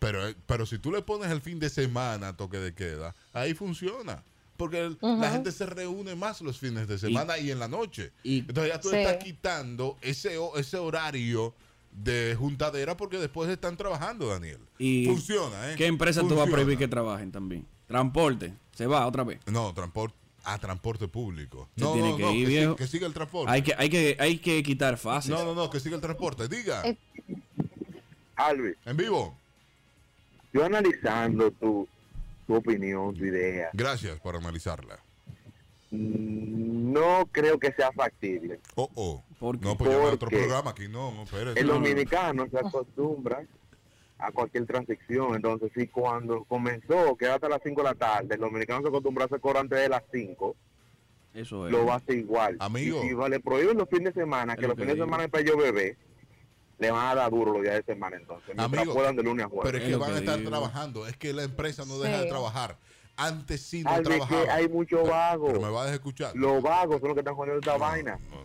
Pero, pero si tú le pones el fin de semana toque de queda, ahí funciona. Porque el- la gente se reúne más los fines de semana y, en la noche. y- Entonces ya tú Sí. estás quitando ese, ese horario de juntadera porque después están trabajando, Daniel. Y funciona, ¿eh? ¿Qué empresa tú vas a Funciona. prohibir que trabajen también? Transporte. Se va otra vez. No, transporte. A transporte público. Se No, tiene no, que no, ir, que, viejo. siga, que siga el transporte. Hay que, hay que, hay que quitar fases. No, no, no, que siga el transporte. Diga. Eh. Alvis, En vivo. Yo analizando tu, tu opinión, tu idea, Gracias por analizarla. mm, no creo que sea factible. Oh, oh. ¿Por qué? No, pues llevar otro Porque programa aquí. No, no, espérate. El No, no, no. dominicano se acostumbra a cualquier transacción. Entonces, sí, cuando comenzó, que era hasta las 5 de la tarde, el dominicano se acostumbró a hacer cobro antes de las 5, Eso es. lo va a hacer igual. Amigo. Y si le prohíben los fines de semana, que lo los que fines de semana es para yo bebé, le van a dar duro los días de semana entonces. Amigo, puedan de lunes a jueves. Pero es que van a estar digo. trabajando. Es que la empresa no deja de trabajar. Antes sí no trabajaba. que hay mucho vago. Pero me vas a escuchar. Los vagos son los que están jodiendo esta No, vaina, no.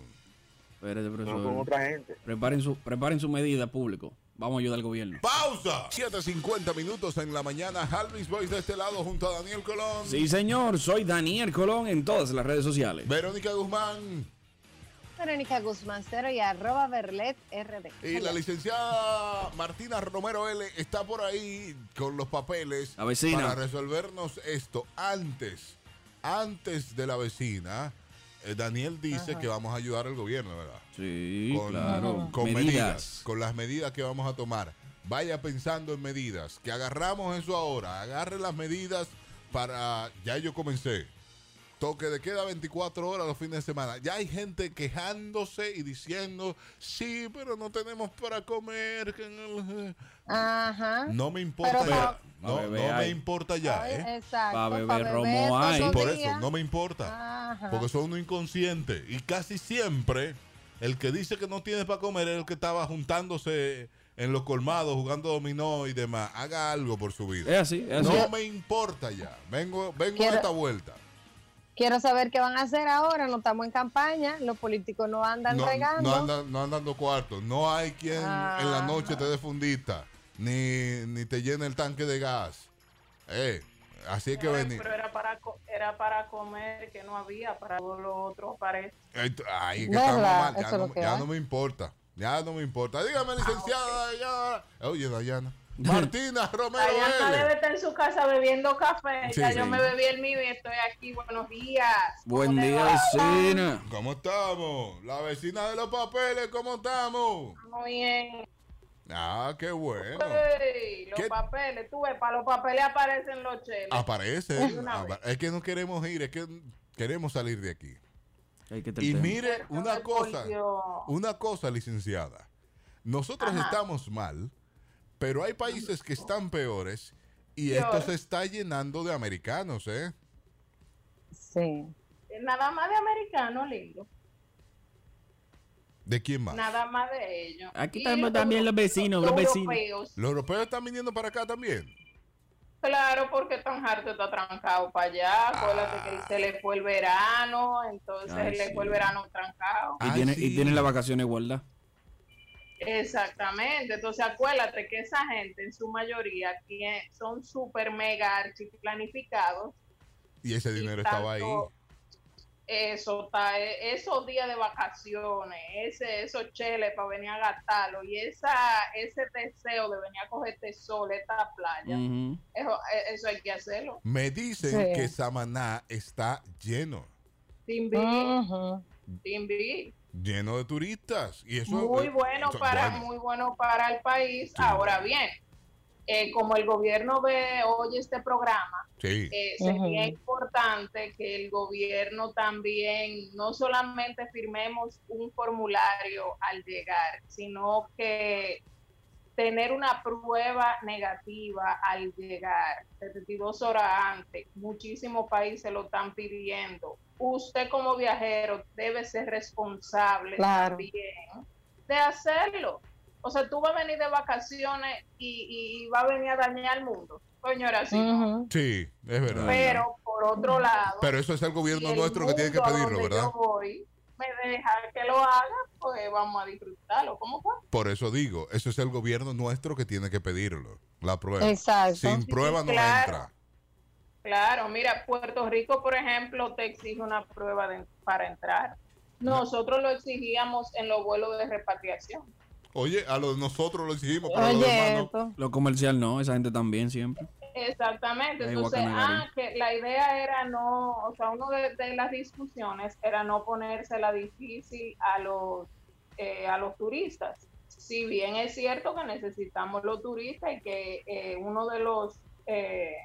Espérate, no son profesor. otra gente. Preparen su, preparen su medida, público. Vamos a ayudar al gobierno. ¡Pausa! 7.50 minutos en la mañana. Halvis Boys de este lado junto a Daniel Colón. Sí, señor. Soy Daniel Colón en todas las redes sociales. Verónica Guzmán. Verónica Guzmán Cero y arroba Berlet RD. Y la licenciada Martina Romero L está por ahí con los papeles La vecina. para resolvernos esto antes, antes de la vecina. eh, Daniel dice que vamos a ayudar al gobierno, ¿verdad? Sí, con, claro. con medidas. medidas. con las medidas que vamos a tomar. Vaya pensando en medidas, que agarramos eso ahora, agarre las medidas para, ya yo comencé, toque de queda 24 horas los fines de semana. Ya hay gente quejándose y diciendo, sí, pero no tenemos para comer. que no-". Ajá. No me importa Pero ya. pa- No, Pa' beber no me importa ya, Ay, ¿eh? Exacto. Pa' beber pa' romo hay. Por eso, no me importa. Ajá. Porque son uno inconsciente. Y casi siempre el que dice que no tiene para comer es el que estaba juntándose en los colmados, jugando dominó y demás. Haga algo por su vida. Es así, es así. No me importa ya. Vengo, vengo a esta vuelta. Quiero saber qué van a hacer ahora. No estamos en campaña. Los políticos no andan No, regando. no andan, no andan dando cuartos. No hay quien en la noche te dé fundita. Ni, ni te llene el tanque de gas. Eh, así hay que venir. Pero era para, era para comer, que no había, para todo lo otro parece. Ay, es que ¿Verdad? estamos mal. Ya, es no, lo que ya hay. no me importa. Ya no me importa. Dígame, licenciada. ya. Oye, Dayana. Martina Romero Dayana L. debe estar en su casa bebiendo café. Sí, ya sí. yo me bebí el mío y estoy aquí. Buenos días. Buen ¿Cómo le día, va? vecina. ¿Cómo estamos? La vecina de los papeles, ¿cómo estamos? Muy bien. Ah, qué bueno. Los ¿Qué? papeles, tú ves, para los papeles aparecen los cheles. Aparece. Es que no queremos ir, es que queremos salir de aquí. Hay que Y mire, una cosa, una cosa, licenciada. Nosotros Ajá. estamos mal, pero hay países que están peores y Peor. esto se está llenando de americanos, ¿eh? Sí. Nada más de americano, lindo. ¿De quién más? Nada más de ellos. Aquí Y estamos también los vecinos, los vecinos. europeos. ¿Los europeos están viniendo para acá también? Claro, porque tan harto está trancado para allá. Acuérdate que se le fue el verano, entonces Ay, le sí. fue el verano trancado. Y, Ay, tiene, sí. y tienen las vacaciones igualdad. Exactamente. Entonces acuérdate que esa gente en su mayoría son súper mega archi planificados. Y ese y dinero estaba ahí. Eso está, e- esos días de vacaciones, ese, esos cheles para venir a gastarlo y esa, ese deseo de venir a coger este sol, esta playa, eso, e- eso hay que hacerlo. Me dicen Sí. que Samaná está lleno, Timbi. Timbi. Lleno de turistas. Y eso muy eh, bueno eso- para bueno. muy bueno para el país. Sí. Ahora bien, eh, como el gobierno ve oye este programa, Sí. eh, sería importante que el gobierno también no solamente firmemos un formulario al llegar, sino que tener una prueba negativa al llegar 72 horas antes. Muchísimos países lo están pidiendo. Usted como viajero debe ser responsable Claro. también de hacerlo. O sea, tú vas a venir de vacaciones y, y va a venir a dañar el mundo. ¿no? Ujú. Sí, es verdad. Pero por otro lado, Pero eso es el gobierno el nuestro que tiene que pedirlo, ¿verdad? Yo voy, me deja que lo haga, pues vamos a disfrutarlo. ¿Cómo fue? Por eso digo, eso es el gobierno nuestro que tiene que pedirlo, la prueba. Exacto. Sin Sí, prueba no claro. entra. Claro, mira, Puerto Rico, por ejemplo, te exige una prueba de- para entrar. Nosotros lo exigíamos en los vuelos de repatriación. Oye, a los nosotros lo exigimos, pero a los Oye, demás no. Lo comercial no, esa gente también siempre. Exactamente. Ahí Entonces, ah, que la idea era no, o sea, uno de, de las discusiones era no ponérsela difícil a los, eh, a los turistas. Si bien es cierto que necesitamos los turistas y que eh, uno de los eh,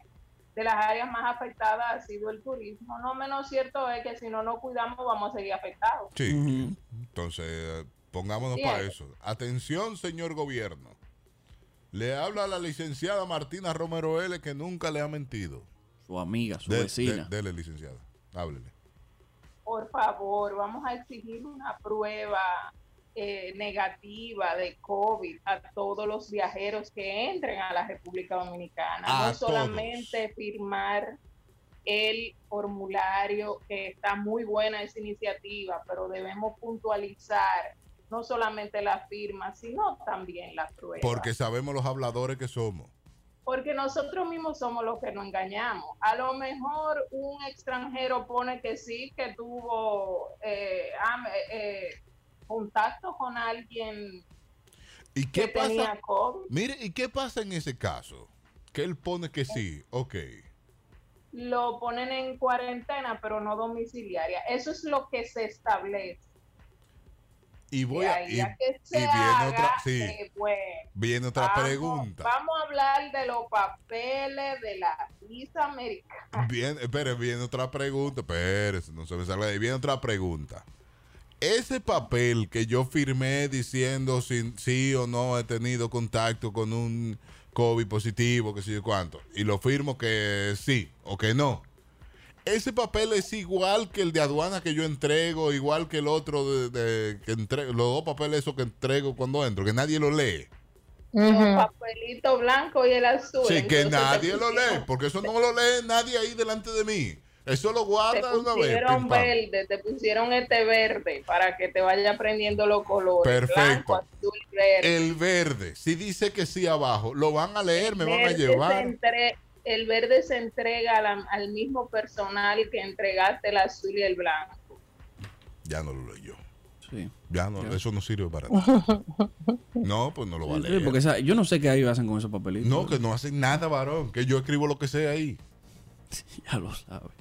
de las áreas más afectadas ha sido el turismo, no menos cierto es que si no nos cuidamos vamos a seguir afectados. Sí. Entonces, eh, pongámonos para eso. Atención, señor gobierno. Le habla a la licenciada Martina Romero L, que nunca le ha mentido. Su amiga, su De- vecina. de- dele, licenciada. Háblele. por favor, vamos a exigir una prueba eh, negativa de COVID a todos los viajeros que entren a la República Dominicana. A no solamente firmar el formulario, que está muy buena esa iniciativa, pero debemos puntualizar no solamente la firma, sino también la prueba. Porque sabemos los habladores que somos. Porque nosotros mismos somos los que nos engañamos. A lo mejor un extranjero pone que sí, que tuvo eh, am- eh, contacto con alguien ¿Y qué que pasa? tenía COVID. Mire, ¿y qué pasa en ese caso? Que él pone que sí, ok. Lo ponen en cuarentena, pero no domiciliaria. Eso es lo que se establece. Y voy a. Y, a que se y viene haga, otra. Sí, eh, viene otra vamos- pregunta. Vamos a hablar de los papeles de la visa americana. Bien, espere, viene otra pregunta. Espérese, no se me salga de ahí. Viene otra pregunta. Ese papel que yo firmé diciendo si sí o no he tenido contacto con un COVID positivo, que sé yo cuánto, y lo firmo que sí o que no. Ese papel es igual que el de aduana que yo entrego, igual que el otro de, de- que entrego, los dos papeles esos que entrego cuando entro, que nadie lo lee. Los papelitos blancos y el azul. Sí, que te nadie lo pusieron- lee, porque eso no lo lee nadie ahí delante de mí. Eso lo Te guarda de una vez. pusieron pim, pam. verde, te pusieron este verde para que te vaya aprendiendo los colores. Perfecto. Blanco, azul, verde. El verde, si dice que sí abajo, lo van a leer, me van a se llevar. entre- el verde se entrega la- al mismo personal que entregaste el azul y el blanco. Ya no lo leyó. Sí. Ya no, eso no sirve para nada. No, pues no lo va a Sí, leer. porque esa- yo no sé qué ahí hacen con esos papelitos. No, que no hacen nada, varón. Que yo escribo lo que sea ahí. Ya lo sabes.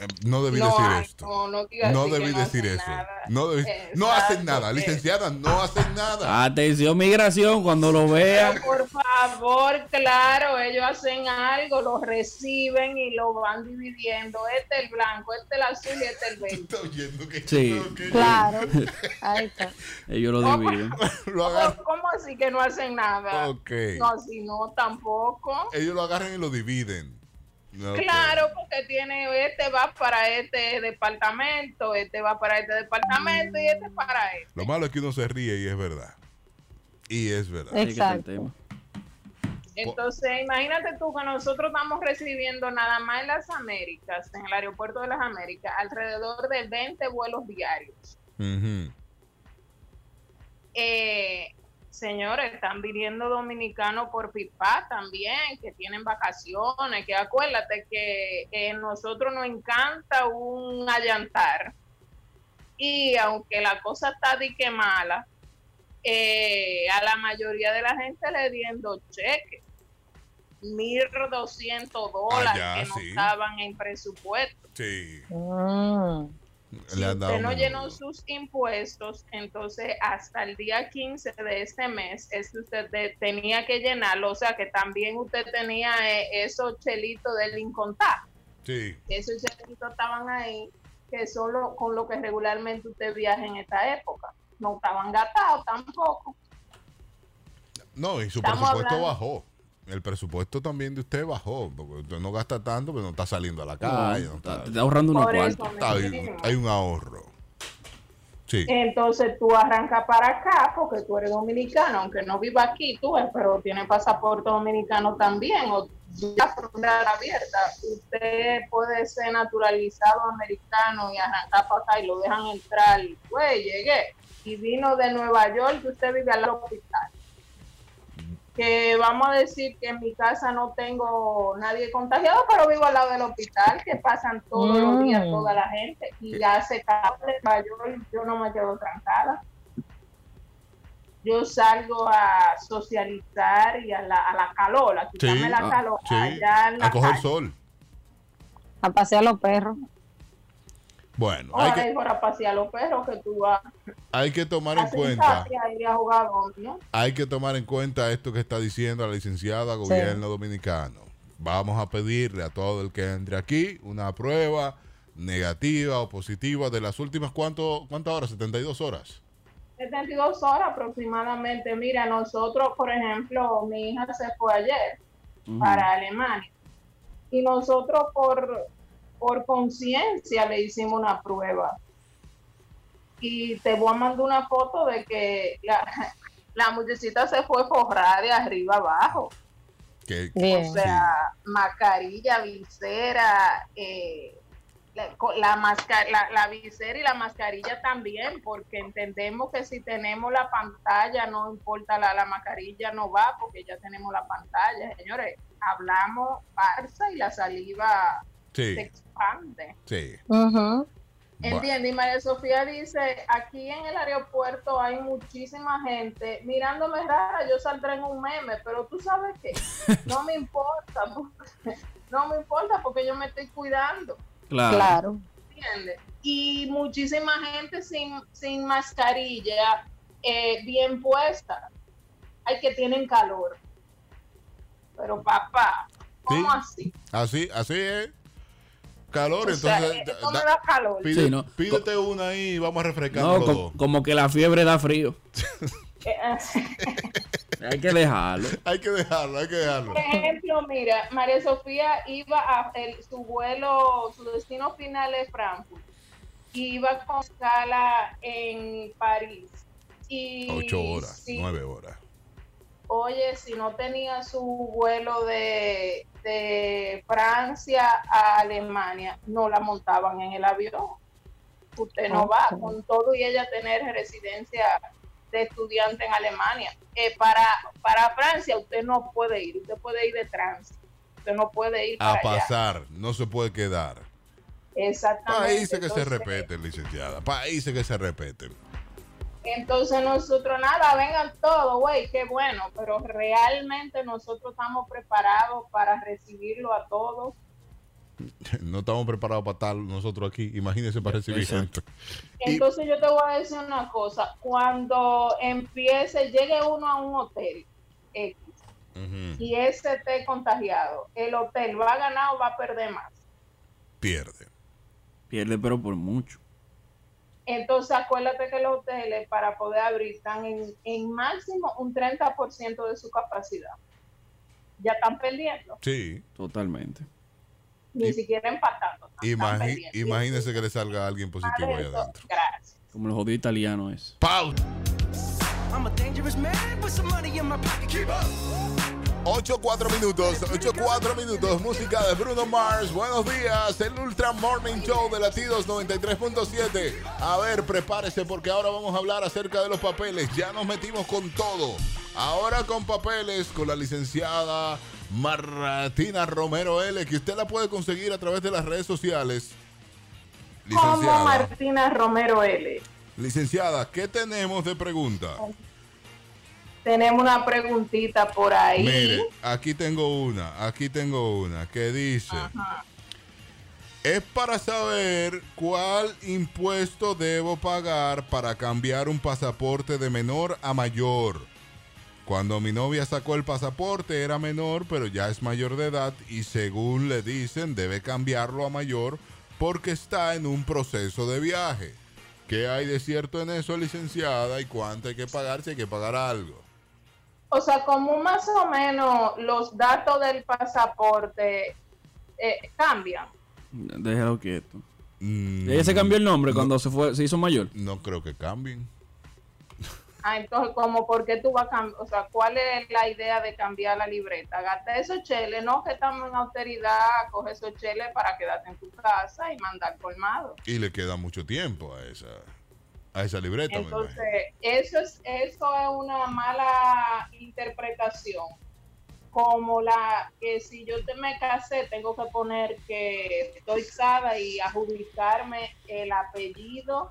Eh, No debí No, decir esto. no, no No que debí no decir eso. nada. No, debí- no hacen nada, que- licenciada, no hacen nada. Atención, migración, cuando lo vean. Por favor, claro, ellos hacen algo, lo reciben y lo van dividiendo. Este el blanco, este el azul y este el verde. ¿Estás oyendo que Sí. Claro. Ahí está. Ellos lo dividen. ¿Cómo, cómo así que no hacen nada? Ok. No, si no, tampoco. Ellos lo agarran y lo dividen. Claro, porque tiene este va para este departamento, este va para este departamento y este para este. Lo malo es que uno se ríe y es verdad. Y es verdad. Exacto. tema. Entonces, imagínate tú que nosotros estamos recibiendo nada más en las Américas, en el aeropuerto de las Américas, alrededor de 20 vuelos diarios. Ujú. Eh, señores, están viniendo dominicanos por pipa también, que tienen vacaciones, que acuérdate que eh, nosotros nos encanta un allantar. Y aunque la cosa está de que mala, eh, a la mayoría de la gente le diendo cheques. 1.200 dólares ya, que no sí. estaban en presupuesto. Sí. Mm. Dado usted no llenó sus impuestos, entonces hasta el día 15 de este mes es que usted de- tenía que llenarlo, o sea que también usted tenía eh, esos chelitos del incontar, Sí. esos chelitos estaban ahí, que son lo- con lo que regularmente usted viaja en esta época, no estaban gastados tampoco. No, y su Estamos presupuesto hablando- bajó. El presupuesto también de usted bajó. Porque usted no gasta tanto, pero no está saliendo a la calle. no está- ahorrando unos cuartos. hay, hay un ahorro. Sí. Entonces tú arrancas para acá porque tú eres dominicano, aunque no viva aquí, tú ves, pero tiene pasaporte dominicano también, o ya frontera abierta. Usted puede ser naturalizado americano y arrancar para acá y lo dejan entrar. Güey, llegué. Y vino de Nueva York que usted vive al hospital. Que vamos a decir que en mi casa no tengo nadie contagiado, pero vivo al lado del hospital, que pasan todos los días Mm. toda la gente y ya se cable York, yo no me quedo trancada. Yo salgo a socializar y a la, a la calor, a quitarme Sí, la ah, calor sí. allá en la A coger calle. sol. A pasear los perros. Bueno, hay Ahora que, es para pasear los perros que tú vas hay que tomar en a cuenta. jugar dominó. Hay que tomar en cuenta esto que está diciendo la licenciada gobierno dominicano. Vamos a pedirle a todo el que entre aquí una prueba negativa o positiva de las últimas cuánto, cuántas horas, 72 horas. 72 horas aproximadamente. Mira, nosotros, por ejemplo, mi hija se fue ayer para Alemania y nosotros por, por conciencia le hicimos una prueba. Y te voy a mandar una foto de que la, la muchachita se fue forrada de arriba abajo. Que, O sea, mascarilla, visera, eh, la, co- la, masca- la, la visera y la mascarilla también, porque entendemos que si tenemos la pantalla, no importa la, la mascarilla, no va, porque ya tenemos la pantalla. Señores, hablamos farsa y la saliva Sí. se expande. Sí. Entiende, y María Sofía dice, aquí en el aeropuerto hay muchísima gente mirándome rara, yo saldré en un meme, pero tú sabes qué, no me importa, porque- no me importa porque yo me estoy cuidando. Claro. Claro. ¿Entiendes? Y muchísima gente sin, sin mascarilla, eh, bien puesta. Hay que tienen calor. Pero papá, ¿cómo así? Así, así es. Calor, O sea, entonces. esto me da- da calor. pide- Sí, ¿no? Pídete una ahí y vamos a refrescar No, los co- dos. como que la fiebre da frío. Eh, Hay que dejarlo. Hay que dejarlo, hay que dejarlo. Por ejemplo, mira, María Sofía iba a el- su vuelo, su destino final es Frankfurt. Y iba con escala en París. Y Ocho horas, nueve horas. Oye, si no tenía su vuelo de, de Francia a Alemania, no la montaban en el avión. Usted no va con todo y ella tener residencia de estudiante en Alemania. Eh, para, para Francia usted no puede ir, usted puede ir de tránsito, usted no puede ir para A allá. pasar, no se puede quedar. Exactamente. Países que se repeten, licenciada. Países que se repeten. Entonces nosotros nada, vengan todos, güey, qué bueno, pero realmente nosotros estamos preparados para recibirlo a todos. No estamos preparados para estar nosotros aquí. Imagínense para recibir gente. Entonces yo te voy a decir una cosa, cuando empiece, llegue uno a un hotel X y ese esté contagiado, el hotel va a ganar o va a perder más. Pierde. Pierde, pero por mucho. Entonces acuérdate que los hoteles para poder abrir están en, en máximo un 30% de su capacidad. Ya están perdiendo, Sí. Totalmente. ni siquiera empatando. Imagínense que le salga alguien positivo ahí Adentro. Gracias. Como el jodido italiano es. Pausa. I'm a dangerous man with some money in my pocket. Keep up. 8, 4 minutos, 8, 4 minutos, música de Bruno Mars. Buenos días, el Ultra Morning Show de Latidos 93.7. A ver, prepárese porque ahora vamos a hablar acerca de los papeles. Ya nos metimos con todo. Ahora con papeles, con la licenciada Martina Romero L, que usted la puede conseguir a través de las redes sociales. Como Licenciada, Martina Romero L. licenciada, ¿qué tenemos de pregunta? Tenemos una preguntita por ahí. Mire, aquí tengo una, aquí tengo una que dice, es para saber cuál impuesto debo pagar para cambiar un pasaporte de menor a mayor. Cuando mi novia sacó el pasaporte era menor, pero ya es mayor de edad y según le dicen debe cambiarlo a mayor porque está en un proceso de viaje. ¿Qué hay de cierto en eso, licenciada? ¿Y cuánto hay que pagar si hay que pagar algo? O sea, como más o menos los datos del pasaporte eh, cambian. Déjalo quieto. Mm, Ella se cambió el nombre cuando se fue, se hizo mayor. No creo que cambien. Ah, entonces, como por qué tú vas a cambiar, o sea, ¿cuál es la idea de cambiar la libreta? Gasta esos cheles, no que estamos en autoridad, coge esos cheles para quedarte en tu casa y mandar colmado. Y le queda mucho tiempo a esa, a esa libreta. Entonces, eso es, eso es una mala interpretación. Como la que si yo te me casé, tengo que poner que estoy casada y adjudicarme el apellido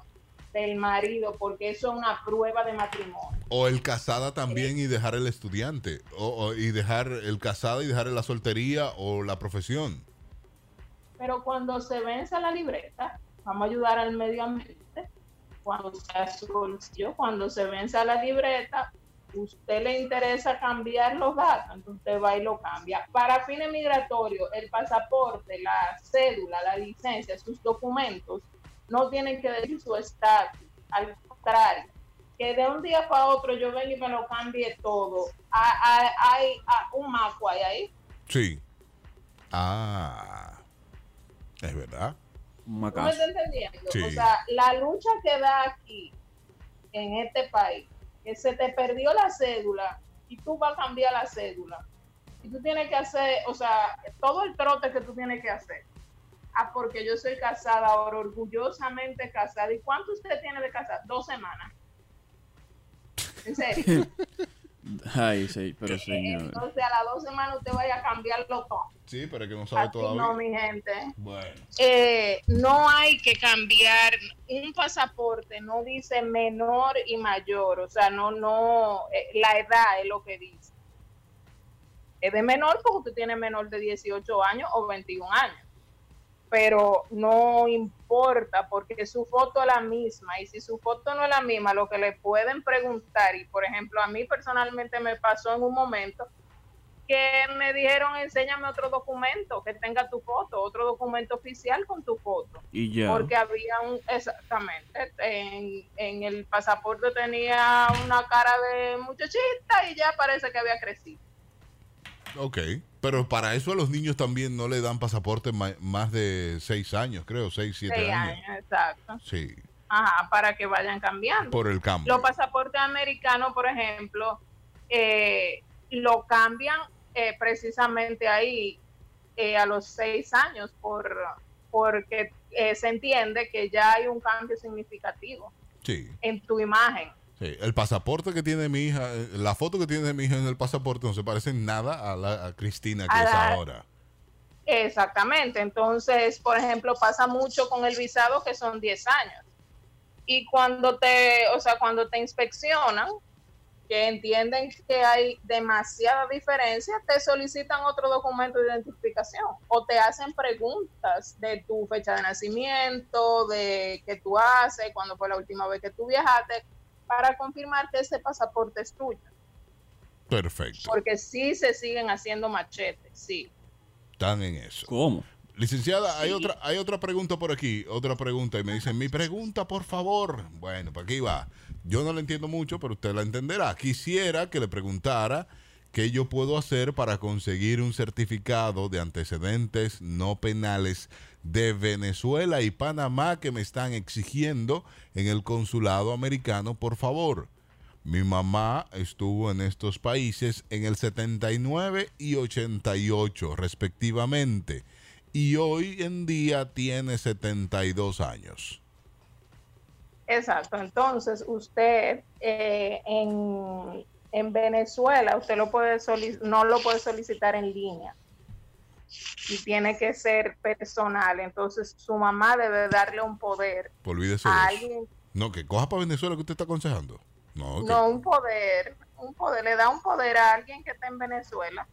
del marido, porque eso es una prueba de matrimonio. O el casada también y dejar el estudiante. O, o- y dejar el casada y dejar la soltería o la profesión. Pero cuando se vence la libreta, vamos a ayudar al medio ambiente. Cuando sea su bolsillo, cuando se vence la libreta, usted le interesa cambiar los datos, entonces usted va y lo cambia. Para fines migratorios, el pasaporte, la cédula, la licencia, sus documentos no tienen que decir su estatus. Al contrario, que de un día para otro yo venga y me lo cambie todo. Hay, un maco ahí. Sí. Ah. Es verdad. ¿Tú me entendiendo? Sí. O sea, la lucha que da aquí, en este país, que se te perdió la cédula y tú vas a cambiar la cédula. Y tú tienes que hacer, o sea, todo el trote que tú tienes que hacer. Ah, porque yo soy casada ahora, orgullosamente casada. ¿Y cuánto usted tiene de casada? Dos semanas. En serio. Ay, sí, pero señor. Entonces a las dos semanas usted vaya a cambiarlo todo. Sí, pero es que no sabe Así todavía. no, mi gente. Bueno. Eh, no hay que cambiar un pasaporte, no dice menor y mayor, o sea, no, no, eh, la edad es lo que dice. Es de menor porque usted tiene menor de 18 años o 21 años, pero no importa porque su foto es la misma y si su foto no es la misma, lo que le pueden preguntar, y por ejemplo, a mí personalmente me pasó en un momento que me dijeron, enséñame otro documento que tenga tu foto, otro documento oficial con tu foto. Y ya. Porque había un, exactamente, en, en el pasaporte tenía una cara de muchachita y ya parece que había crecido. Ok. Pero para eso a los niños también no le dan pasaporte más de seis años, creo, seis, siete Seis años. años, exacto. Sí, Ajá, para que vayan cambiando. por el cambio. Los pasaportes americanos, por ejemplo, eh, lo cambian eh, precisamente ahí eh, a los seis años por porque eh, se entiende que ya hay un cambio significativo Sí, en tu imagen. Sí. El pasaporte que tiene mi hija, eh, la foto que tiene mi hija en el pasaporte no se parece en nada a la a Cristina que A es la- ahora. Exactamente. Entonces, por ejemplo, pasa mucho con el visado que son 10 años. Y cuando te, o sea, cuando te inspeccionan, que entienden que hay demasiada diferencia, te solicitan otro documento de identificación o te hacen preguntas de tu fecha de nacimiento, de qué tú haces, cuándo fue la última vez que tú viajaste, para confirmar que ese pasaporte es tuyo. Perfecto. Porque sí se siguen haciendo machetes, sí. Están en eso. ¿Cómo? Licenciada, hay otra, hay otra pregunta por aquí, otra pregunta, y me dicen, mi pregunta, por favor. Bueno, por aquí va. Yo no la entiendo mucho, pero usted la entenderá. Quisiera que le preguntara qué yo puedo hacer para conseguir un certificado de antecedentes no penales de Venezuela y Panamá que me están exigiendo en el consulado americano, por favor. Mi mamá estuvo en estos países en el 79 y 88 respectivamente y hoy en día tiene 72 años. Exacto, entonces usted eh, en, en Venezuela usted lo puede no lo puede solicitar en línea y tiene que ser personal, entonces su mamá debe darle un poder Olvídese a eso. alguien, No, que coja para Venezuela que usted está aconsejando. No, que- no un poder, un poder, le da un poder a alguien que está en Venezuela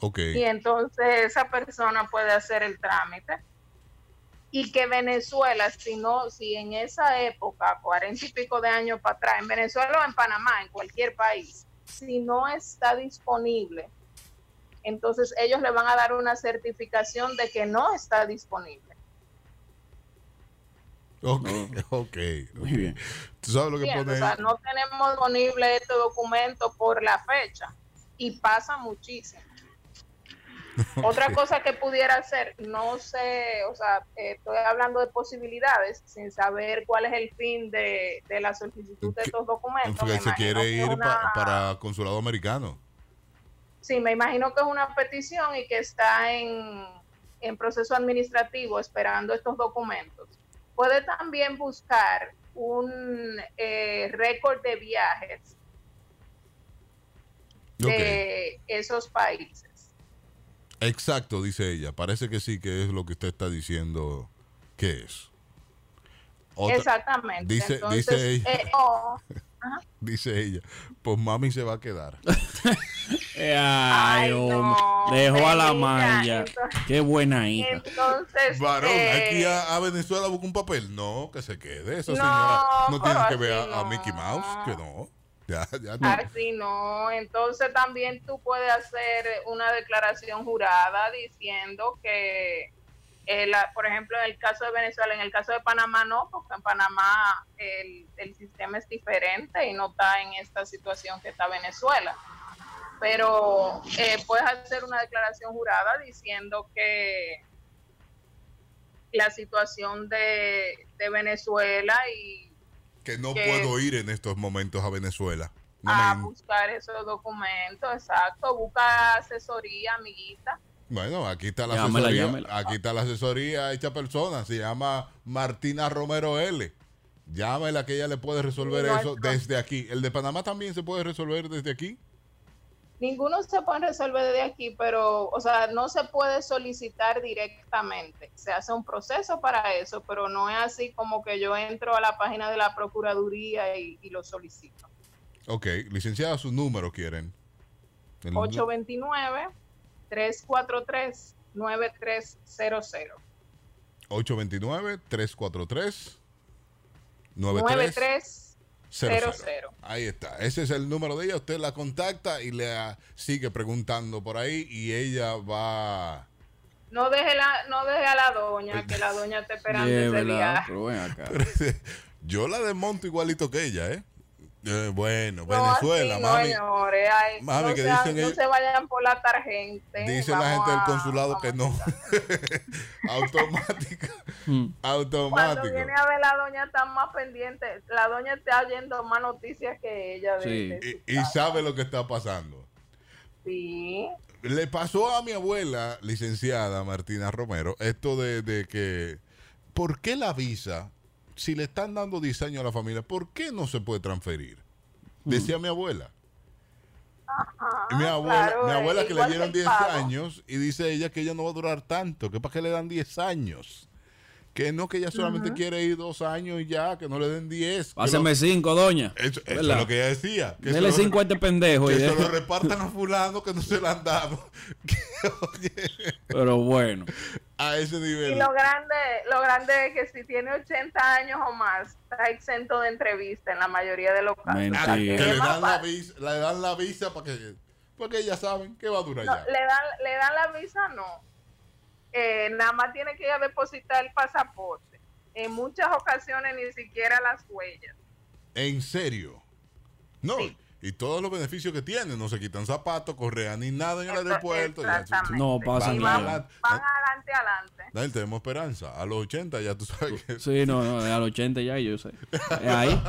ok. y entonces esa persona puede hacer el trámite y que Venezuela, si no, si en esa época, cuarenta y pico de años para atrás, en Venezuela o en Panamá, en cualquier país, si no está disponible, entonces ellos le van a dar una certificación de que no está disponible. Ok, ok. Muy bien. ¿Tú sabes lo que pone O sea, no tenemos disponible este documento por la fecha y pasa muchísimo. Otra cosa que pudiera hacer, no sé, o sea, eh, estoy hablando de posibilidades sin saber cuál es el fin de, de la solicitud de estos documentos. Se quiere ir pa- para consulado americano. Sí, me imagino que es una petición y que está en, en proceso administrativo esperando estos documentos. Puede también buscar un eh, récord de viajes de esos países. Exacto, dice ella. Parece que sí, que es lo que usted está diciendo que es. Otra- Exactamente. Dice, Entonces, dice ella. eh, oh, ajá. Dice ella, pues mami se va a quedar. Eh, Ay. Dejó a la entonces- Qué buena hija. Entonces, Varón, eh, aquí a, a Venezuela busca un papel. No, que se quede. Esa No, señora no tiene que ver a. Mickey Mouse, que no. Ya, ya no. Así no, entonces también tú puedes hacer una declaración jurada diciendo que eh, la- por ejemplo, en el caso de Venezuela, en el caso de Panamá no, porque en Panamá el, el sistema es diferente y no está en esta situación que está Venezuela. Pero eh, puedes hacer una declaración jurada diciendo que la situación de, de Venezuela y Que no que- puedo ir en estos momentos a Venezuela. No a me- buscar esos documentos, exacto, busca asesoría, amiguita. Bueno, aquí está la asesoría. Llámela. Aquí está la asesoría hecha persona. Se llama Martina Romero L. Llámela que ella le puede resolver eso desde aquí. ¿El de Panamá también se puede resolver desde aquí? Ninguno se puede resolver desde aquí, pero, o sea, no se puede solicitar directamente. Se hace un proceso para eso, pero no es así como que yo entro a la página de la Procuraduría y, lo solicito. Ok, licenciada, sus números quieren. 829. 343-9300. 829-343-9300. 9300. Ahí está. Ese es el número de ella. Usted la contacta y le sigue preguntando por ahí y ella va... No deje, a la doña, que la doña está esperando ese día. Yo la desmonto igualito que ella, ¿eh? Eh, bueno, No, Venezuela, así no, mami. señores, ay, mami, no, que sean- dicen no ellos- se vayan por la tarjeta. Dice la gente del a- consulado que no. Automático. Cuando Automático. viene a ver la doña está más pendiente, la doña está oyendo más noticias que ella. De, Sí. de- Y, y sabe lo que está pasando. sí. Le pasó a mi abuela, licenciada Martina Romero, esto de, de que, ¿por qué la visa, si le están dando 10 años a la familia, ¿por qué no se puede transferir? Decía mi abuela. Mi abuela, claro, mi abuela eh, que le dieron que el 10 pago. años y dice ella que ella no va a durar tanto, que para qué le dan 10 años. Que no, que ella solamente quiere ir dos años y ya, que no le den 10. que Páseme lo- cinco, doña. Eso, eso es lo que ella decía. Que Dele cinco a este pendejo. Que y se lo repartan a fulano que no se lo han dado. Pero bueno. A ese Y nivel. lo grande, lo grande es que si tiene 80 años o más, está exento de entrevista en la mayoría de los casos. Mentira. O sea, que que le dan la visa, le dan la visa para que porque ya saben que va a durar No, ya. le dan, le dan la visa, no. Eh, nada más tiene que ir a depositar el pasaporte. En muchas ocasiones ni siquiera las huellas. En serio. No, y todos los beneficios que tienen, no se quitan zapatos, correa ni nada en el aeropuerto. No pasa nada. adelante. Van adelante, adelante. Daniel, tenemos esperanza. A los 80 ya tú sabes que Sí, no, no, al 80 ya yo sé. Es ahí.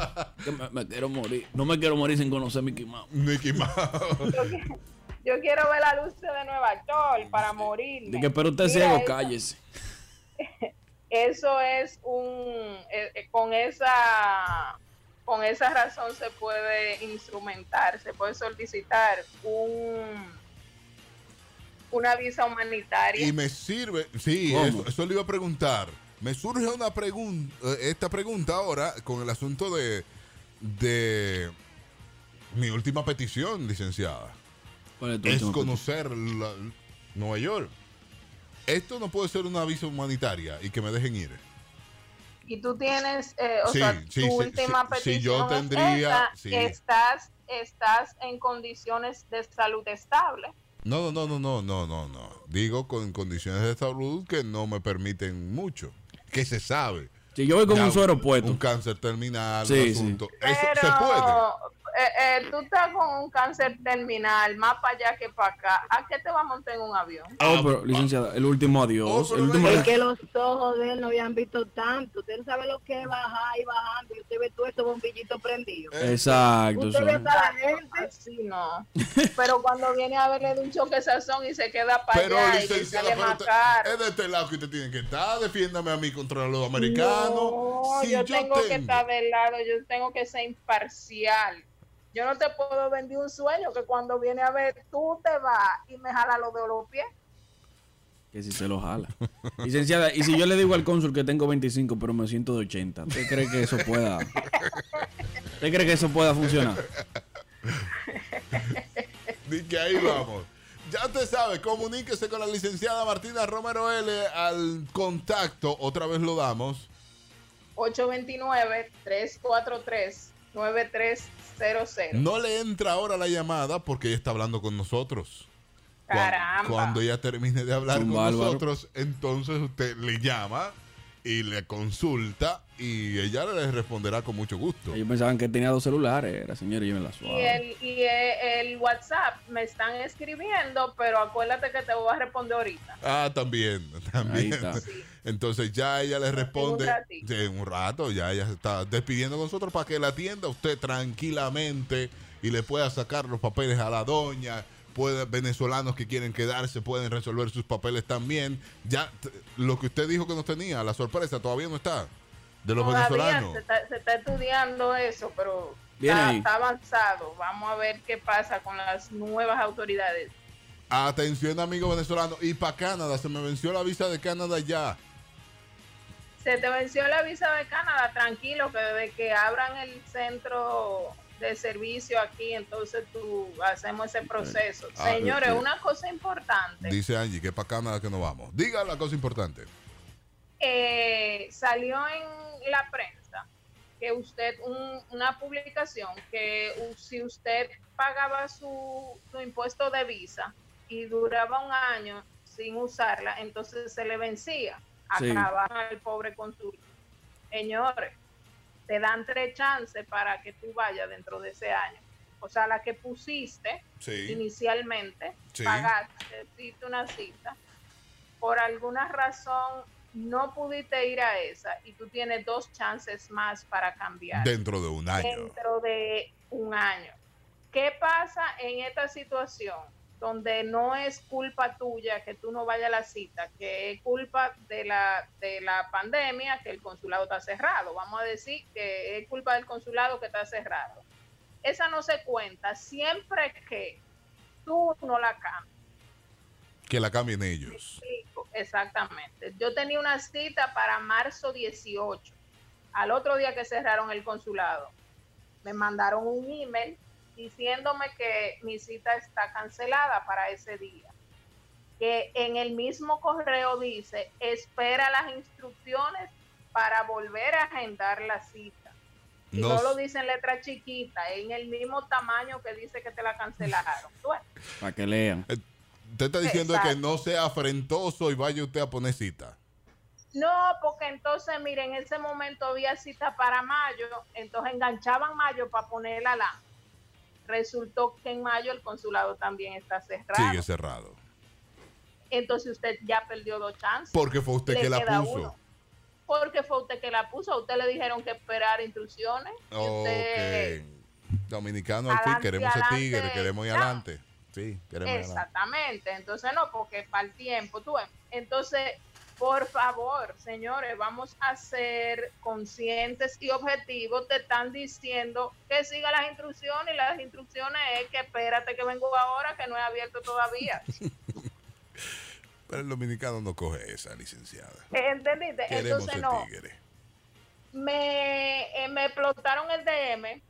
Que me, me quiero morir. No me quiero morir sin conocer a Mickey Mouse. Mickey Mouse. Yo quiero ver la luz de Nueva York para morir. Dije, pero usted ciego, eso- cállese. Eso es un eh, eh, con esa con esa razón se puede instrumentar, se puede solicitar un una visa humanitaria. Y me sirve, sí, eso, eso le iba a preguntar. Me surge una pregunta, esta pregunta ahora con el asunto de, de mi última petición, licenciada. ¿Cuál es tu Es conocer la- Nueva York. Esto no puede ser una visa humanitaria y que me dejen ir. Y tú tienes, eh, o Sí, sea, sí, tu sí, última sí, petición yo es tendría- esa, sí. estás estás en condiciones de salud estable. No, no, no, no, no, no, no. Digo con condiciones de salud que no me permiten mucho. Que se sabe. Si yo voy con Ya, un suero puesto. Un cáncer terminal, Sí, un sí. asunto. Eso Pero se puede. Eh, eh, tú estás con un cáncer terminal, más para allá que para acá. ¿A qué te va a montar en un avión? Oh, pero, licenciada, el último adiós. el último Es que los ojos de él no habían visto tanto. Usted no sabe lo que es bajar y bajando. Y usted ve todo esos bombillitos prendidos. Exacto. Usted ve eso. a la gente. Así no. Pero cuando viene a verle de un choque sazón y se queda para Pero, allá y sale más caro. es de este lado que usted tiene que estar. Defiéndame a mí contra los americanos. No, Si yo, yo tengo que tengo- estar del lado, yo tengo que ser imparcial. Yo no te puedo vender un sueño que cuando viene a ver tú te vas y me jala los de los pies. Que si se lo jala. Licenciada, y si yo le digo al cónsul que tengo 25, pero me siento de 80, ¿usted cree que eso pueda? ¿Usted cree que eso pueda funcionar? Di que ahí vamos. Ya usted sabe, comuníquese con la licenciada Martina Romero L al contacto. Otra vez lo damos. 829-343-9300. No le entra ahora la llamada porque ella está hablando con nosotros. Caramba. Cuando ella termine de hablar con nosotros, entonces usted le llama y le consulta y ella le responderá con mucho gusto. Ellos pensaban que tenía dos celulares, era señor, yo me la Y suave. el, y el WhatsApp me están escribiendo, pero acuérdate que te voy a responder ahorita. Ah, también, también. está. Entonces ya ella le responde sí, en un rato, ya ella se está despidiendo con nosotros para que la atienda usted tranquilamente y le pueda sacar los papeles a la doña. Puede, venezolanos que quieren quedarse pueden resolver sus papeles también. Ya lo que usted dijo que no tenía, la sorpresa todavía no está de los Todavía venezolanos. se está, se está estudiando eso, pero está, está avanzado. Vamos a ver qué pasa con las nuevas autoridades. Atención, amigo venezolano. Y para Canadá, se me venció la visa de Canadá ya. Se te venció la visa de Canadá, tranquilo, que desde que abran el centro de servicio aquí, entonces tú hacemos ese proceso. Ah, Señores, ok. una cosa importante. Dice Angie que para Canadá que no vamos. Diga la cosa importante. Eh, salió en la prensa que usted, un- una publicación, que si usted pagaba su, su impuesto de visa y duraba un año sin usarla, entonces se le vencía. Sí. Acababa el pobre consul. Señores, te dan tres chances para que tú vayas dentro de ese año. O sea, la que pusiste Sí. inicialmente, Sí. pagaste, una cita, por alguna razón no pudiste ir a esa y tú tienes dos chances más para cambiar Dentro de un año. dentro de un año. ¿Qué pasa en esta situación donde no es culpa tuya que tú no vayas a la cita, que es culpa de la, de la pandemia, que el consulado está cerrado? Vamos a decir que es culpa del consulado que está cerrado. Esa no se cuenta siempre que tú no la cambies. Que la cambien ellos. Exactamente. Yo tenía una cita para marzo 18. Al otro día que cerraron el consulado, me mandaron un email diciéndome que mi cita está cancelada para ese día. Que en el mismo correo dice, espera las instrucciones para volver a agendar la cita. Y No lo dice en letra chiquita, en el mismo tamaño que dice que te la cancelaron. Para que lean. Usted está diciendo que no sea afrentoso y vaya usted a poner cita. No, porque entonces, miren, en ese momento había cita para mayo, entonces enganchaban mayo para poner la lámpara. Resultó que en mayo el consulado también está cerrado. Sigue cerrado. Entonces usted ya perdió dos chances. Porque fue usted Le que la puso. uno. Porque fue usted que la puso. A usted le dijeron que esperar instrucciones. y usted-. Dominicano al fin, Adelante, queremos ese adelante, tigre, queremos ir ya. adelante. Sí. Exactamente, entonces no, porque para el tiempo, tú ves. Entonces, por favor, señores, vamos a ser conscientes y objetivos. Te están diciendo que siga las instrucciones y las instrucciones es que espérate que vengo ahora, que no he abierto todavía. Pero el dominicano no coge esa, licenciada. ¿Entendiste? Queremos Entonces no, tigre. me, eh, me explotaron el DM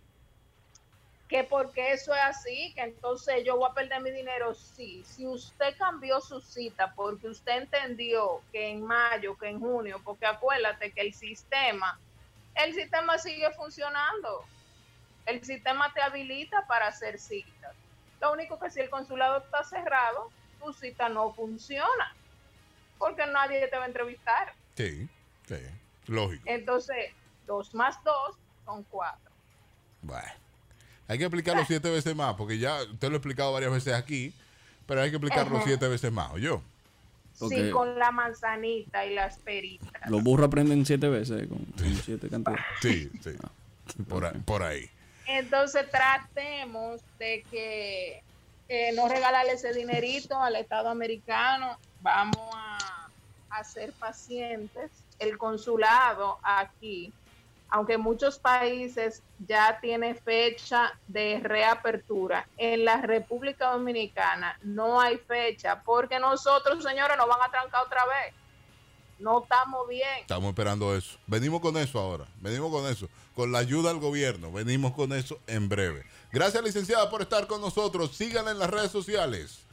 que porque eso es así, que entonces yo voy a perder mi dinero. Sí, si usted cambió su cita porque usted entendió que en mayo, que en junio, porque acuérdate que el sistema, el sistema sigue funcionando. El sistema te habilita para hacer citas. Lo único que si el consulado está cerrado, tu cita no funciona, porque nadie te va a entrevistar. Sí, sí, lógico. Entonces, dos más dos son cuatro. Bueno, hay que explicarlo siete veces más, porque ya usted lo ha explicado varias veces aquí, pero hay que explicarlo Ajá. siete veces más, yo. Sí, con la manzanita y las peritas. Los burros aprenden siete veces con, con siete cantidades. Sí, sí. Por ahí. Por ahí. Entonces, tratemos de que eh, no regalarle ese dinerito al Estado americano. Vamos a, a ser pacientes. El consulado aquí, aunque muchos países ya tiene fecha de reapertura, en la República Dominicana no hay fecha porque nosotros, señores, nos van a trancar otra vez. No estamos bien. Estamos esperando eso. Venimos con eso ahora. Venimos con eso. Con la ayuda del gobierno. Venimos con eso en breve. Gracias, licenciada, por estar con nosotros. Síganla en las redes sociales.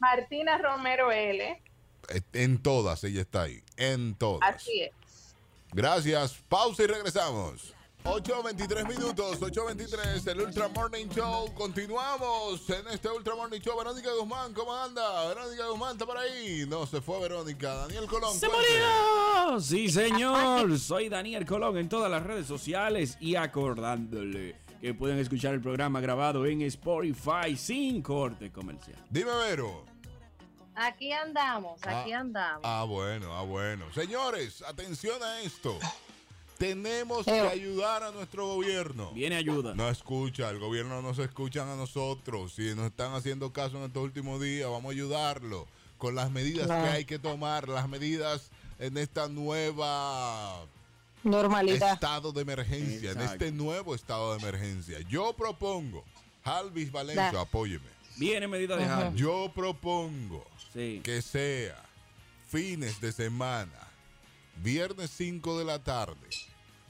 Martina Romero L. En todas, ella está ahí. En todas. Así es. Gracias. Pausa y regresamos. 8.23 minutos, 8.23, el Ultra Morning Show. Continuamos en este Ultra Morning Show. Verónica Guzmán, ¿cómo anda? Verónica Guzmán, ¿está por ahí? No, se fue Verónica. Daniel Colón. ¡Se cuente. murió! Sí, señor. Soy Daniel Colón en todas las redes sociales y acordándole que pueden escuchar el programa grabado en Spotify sin corte comercial. Dime, Vero. Aquí andamos, aquí Ah, andamos. Ah, bueno, ah, bueno. Señores, atención a esto. Tenemos que ayudar a nuestro gobierno. Viene ayuda. No escucha, el gobierno no se escuchan a nosotros. Si nos están haciendo caso en estos últimos días, vamos a ayudarlo con las medidas Claro. que hay que tomar, las medidas en esta nueva Normalidad. estado de emergencia, en este nuevo estado de emergencia. Yo propongo, Alvis Valencia, apóyeme. Viene medida de. Yo propongo Sí. que sea fines de semana, viernes 5 de la tarde,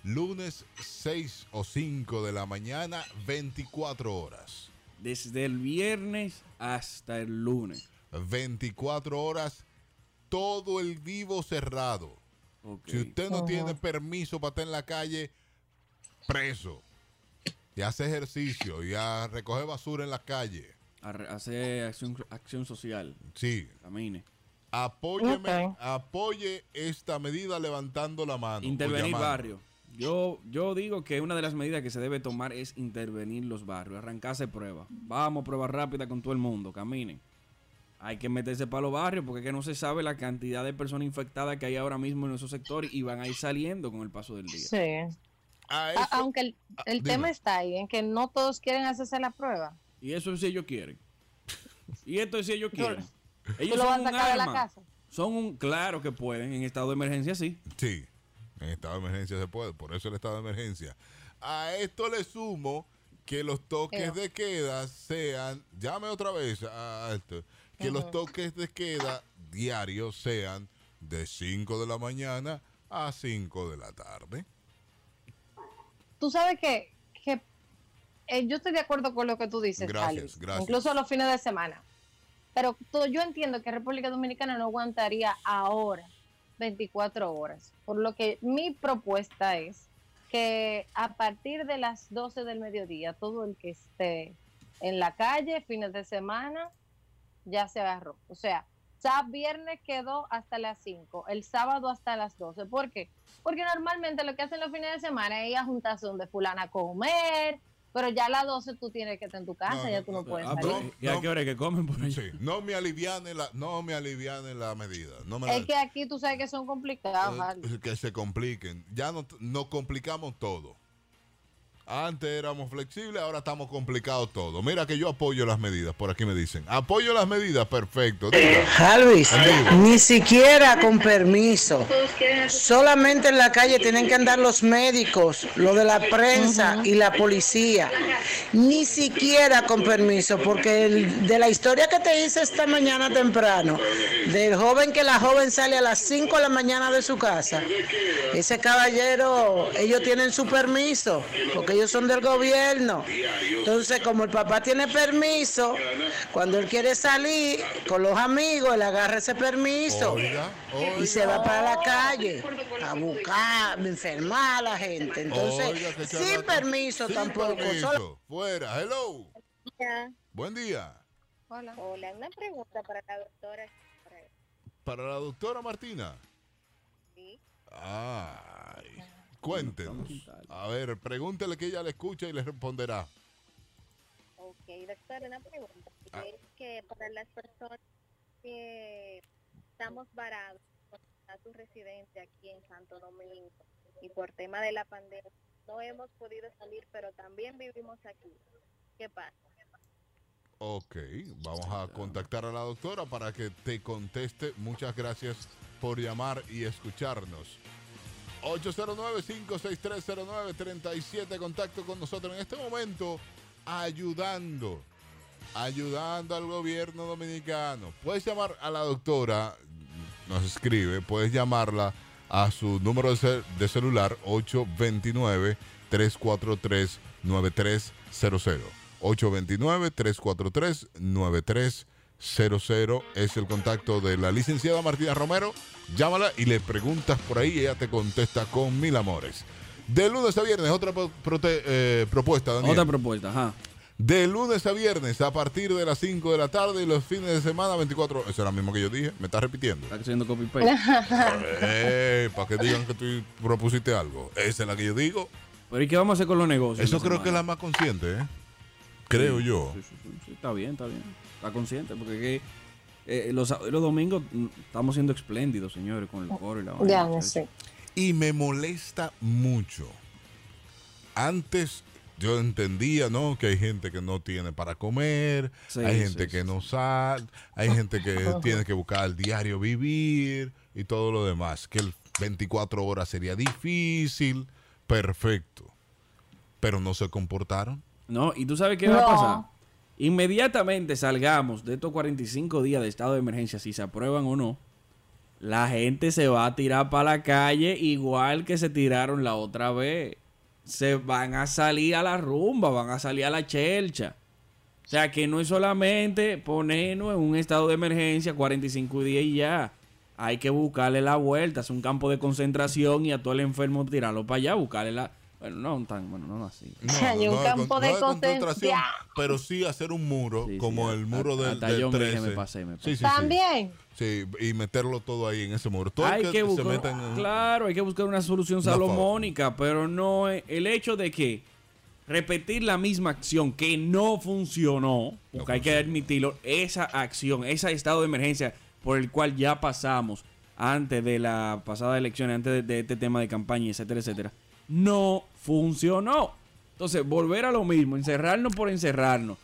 lunes 6 o 5 de la mañana, 24 horas. Desde el viernes hasta el lunes. 24 horas, todo el vivo cerrado. Si usted no Ajá. tiene permiso para estar en la calle, preso. Y hace ejercicio, y a recoger basura en la calle. Arre- Hace acción, acción social. Sí. Camine. Apóyeme, apoye esta medida levantando la mano. Intervenir barrio. Yo, yo digo que una de las medidas que se debe tomar es intervenir los barrios, arrancarse pruebas. Vamos, pruebas rápidas con todo el mundo, caminen. Hay que meterse para los barrios porque es que no se sabe la cantidad de personas infectadas que hay ahora mismo en esos sectores y van a ir saliendo con el paso del día. Sí. A A- eso- aunque el, el tema está ahí, en que no todos quieren hacerse la prueba. Y eso es si ellos quieren. Y esto es si ellos quieren. ¿Tú Ellos lo son a un sacar de la arma. casa? Son un... Claro que pueden, en estado de emergencia sí. Sí, en estado de emergencia se puede, por eso el estado de emergencia. A esto le sumo que los toques de queda sean, llame otra vez a esto, que los toques de queda diarios sean de 5 de la mañana a 5 de la tarde. Tú sabes que eh, yo estoy de acuerdo con lo que tú dices, Gracias, Alex, gracias. incluso los fines de semana. Pero tú- yo entiendo que República Dominicana no aguantaría ahora 24 horas. Por lo que mi propuesta es que a partir de las 12 del mediodía, todo el que esté en la calle, fines de semana, ya se agarró. O sea, ya viernes quedó hasta las 5, el sábado hasta las 12. ¿Por qué? Porque normalmente lo que hacen los fines de semana es ir a juntarse donde fulana a comer, pero ya a las 12 tú tienes que estar en tu casa, No, ya tú no puedes Ah, salir. ¿Y a qué hora que comen por ahí? Sí, no me aliviane la, no me aliviane la medida. No me la- Es que aquí tú sabes que son complicados, eh, que se compliquen. Ya no, nos complicamos todo. Antes éramos flexibles, ahora estamos complicados todo. Mira que yo apoyo las medidas, por aquí me dicen. Apoyo las medidas, perfecto. Diga. Alvis, ni siquiera con permiso. Solamente en la calle tienen que andar los médicos, lo de la prensa y la policía. Ni siquiera con permiso, porque el- de la historia que te hice esta mañana temprano, del joven que la joven sale a las 5 de la mañana de su casa, ese caballero, ellos tienen su permiso, porque ellos son del gobierno. Entonces, como el papá tiene permiso, cuando él quiere salir con los amigos, él agarra ese permiso Oiga, y se va para la calle a buscar, a enfermar a la gente. Entonces, Oiga, sin permiso Sin tampoco. permiso. solo- Fuera, hello. Buen día. Hola. Hola, una pregunta para la doctora. Para la doctora Martina. Sí. Ay, cuéntenos. A ver, pregúntele que ella le escucha y le responderá. Ok, doctora, una pregunta. Ah. Es que para las personas que estamos varados con estatus residente aquí en Santo Domingo y por tema de la pandemia no hemos podido salir, pero también vivimos aquí. ¿Qué pasa? Ok, vamos a contactar a la doctora para que te conteste. Muchas gracias por llamar y escucharnos. 809-56309-37, contacto con nosotros en este momento, ayudando, ayudando al gobierno dominicano. Puedes llamar a la doctora, nos escribe, puedes llamarla a su número de, cel- de celular 829-343-9300. 829-343-9300 es el contacto de la licenciada Martina Romero. Llámala y le preguntas por ahí, ella te contesta con mil amores. De lunes a viernes, otra prote- eh, propuesta, Daniel. Otra propuesta, ajá. De lunes a viernes a partir de las 5 de la tarde y los fines de semana 24 horas. Eso es lo mismo que yo dije. Me estás repitiendo. Está haciendo copy paste. Eh, para que digan que tú propusiste algo. Esa es la que yo digo. Pero ¿y qué vamos a hacer con los negocios? Eso creo que es la más consciente, ¿eh? Creo Sí, yo. sí, sí, está bien, está bien. Está consciente, porque es que, eh, los, domingos mm, estamos siendo espléndidos, señores, con el coro y la vaina, Ya no sé. Y me molesta mucho. Antes yo entendía, ¿no? Que hay gente que no tiene para comer, Sí, hay gente sí, que no sale, hay gente que tiene que buscar el diario vivir y todo lo demás. Que el 24 horas sería difícil, perfecto. Pero no se comportaron. No, y tú sabes qué va a pasar. Inmediatamente salgamos de estos 45 días de estado de emergencia, si se aprueban o no, la gente se va a tirar para la calle igual que se tiraron la otra vez. Se van a salir a la rumba, van a salir a la chelcha. O sea que no es solamente ponernos en un estado de emergencia 45 días y ya. Hay que buscarle la vuelta, es un campo de concentración y a todo el enfermo tirarlo para allá, buscarle la... Bueno, no tan, bueno, no así. No, Hay un no campo de no concentración. pero sí hacer un muro, Sí, sí, como el muro del, hasta del yo me dije, 13. me pasé, me Sí, sí, sí. También. Sí, y meterlo todo ahí en ese muro. Todo el hay que, se buscar, meta en- claro, hay que buscar una solución salomónica, pero no es- el hecho de que repetir la misma acción que no funcionó, porque hay que admitirlo, esa acción, ese estado de emergencia por el cual ya pasamos antes de la pasada elección, antes de, de este tema de campaña, etcétera, etcétera, no funcionó. Entonces, volver a lo mismo, encerrarnos por encerrarnos,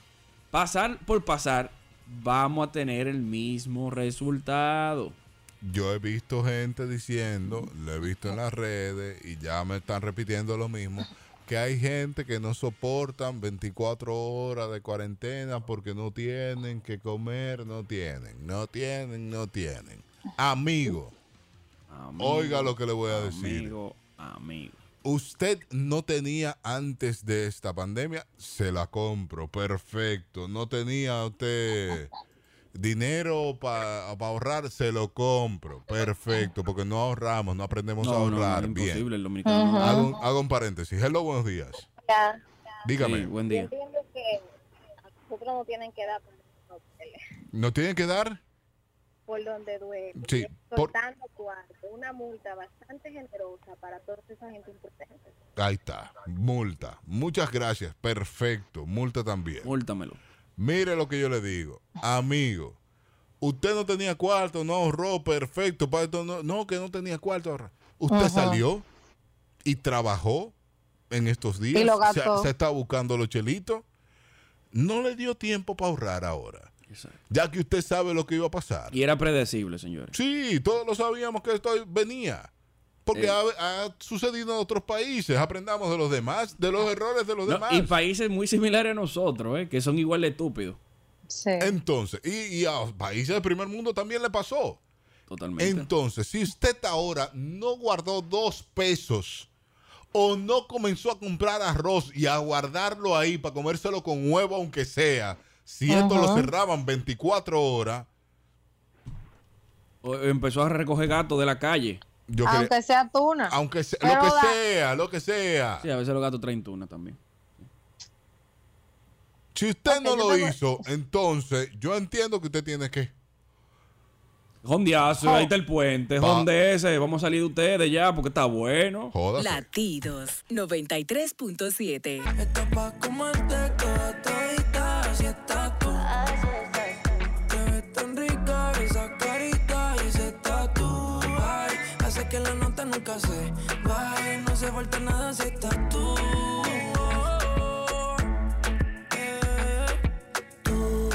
pasar por pasar, vamos a tener el mismo resultado. Yo he visto gente diciendo, lo he visto en las redes y ya me están repitiendo lo mismo, que hay gente que no soportan 24 horas de cuarentena porque no tienen que comer, no tienen, no tienen, no tienen. Amigo, Amigo, oiga lo que le voy a decir. Amigo, amigo. Usted no tenía antes de esta pandemia, se la compro, perfecto. No tenía usted dinero para ahorrar, se lo compro, perfecto, porque no ahorramos, no aprendemos a No, no, ahorrar no, bien. imposible, el dominicano no. Hago, un- hago un paréntesis. Hello, buenos días. Ya. Dígame, Sí, buen Yo día. entiendo que a nosotros no tienen que dar ¿nos tienen que dar? Por donde duele. Sí, por- cuarto, una multa bastante generosa para toda esa gente impotente. Ahí está, multa. Muchas gracias, perfecto, multa también. Múltamelo. Mire lo que yo le digo, amigo. Usted no tenía cuarto, no ahorró, perfecto. para esto no, no, que no tenía cuarto. Usted Ajá. salió y trabajó en estos días. Y lo se, se está buscando los chelitos. No le dio tiempo para ahorrar ahora. Exacto. Ya que usted sabe lo que iba a pasar. Y era predecible, señores. Sí, todos lo sabíamos que esto venía. Porque Eh. ha, ha sucedido en otros países. Aprendamos de los demás, de los errores de los No, demás. y países muy similares a nosotros, ¿eh? que son igual de estúpidos. Sí. Entonces, y, y a países del primer mundo también le pasó. Totalmente. Entonces, si usted ahora no guardó dos pesos o no comenzó a comprar arroz y a guardarlo ahí para comérselo con huevo, aunque sea, si esto lo cerraban 24 horas, O empezó a recoger gatos de la calle. yo quería- Aunque sea tuna. aunque sea, Pero lo que da- sea, lo que sea. Sí, a veces los gatos traen tuna también. Si usted no yo lo tengo- hizo, entonces yo entiendo que usted tiene que. Jondeazo, Oh. ahí está el puente. Pa- Jondese, vamos a salir de ustedes ya porque está bueno. Jódase. Latidos 93.7. Esto pa' comerte toda todita si estás nunca se baje. No se falta nada si estás tú. Eh, tú.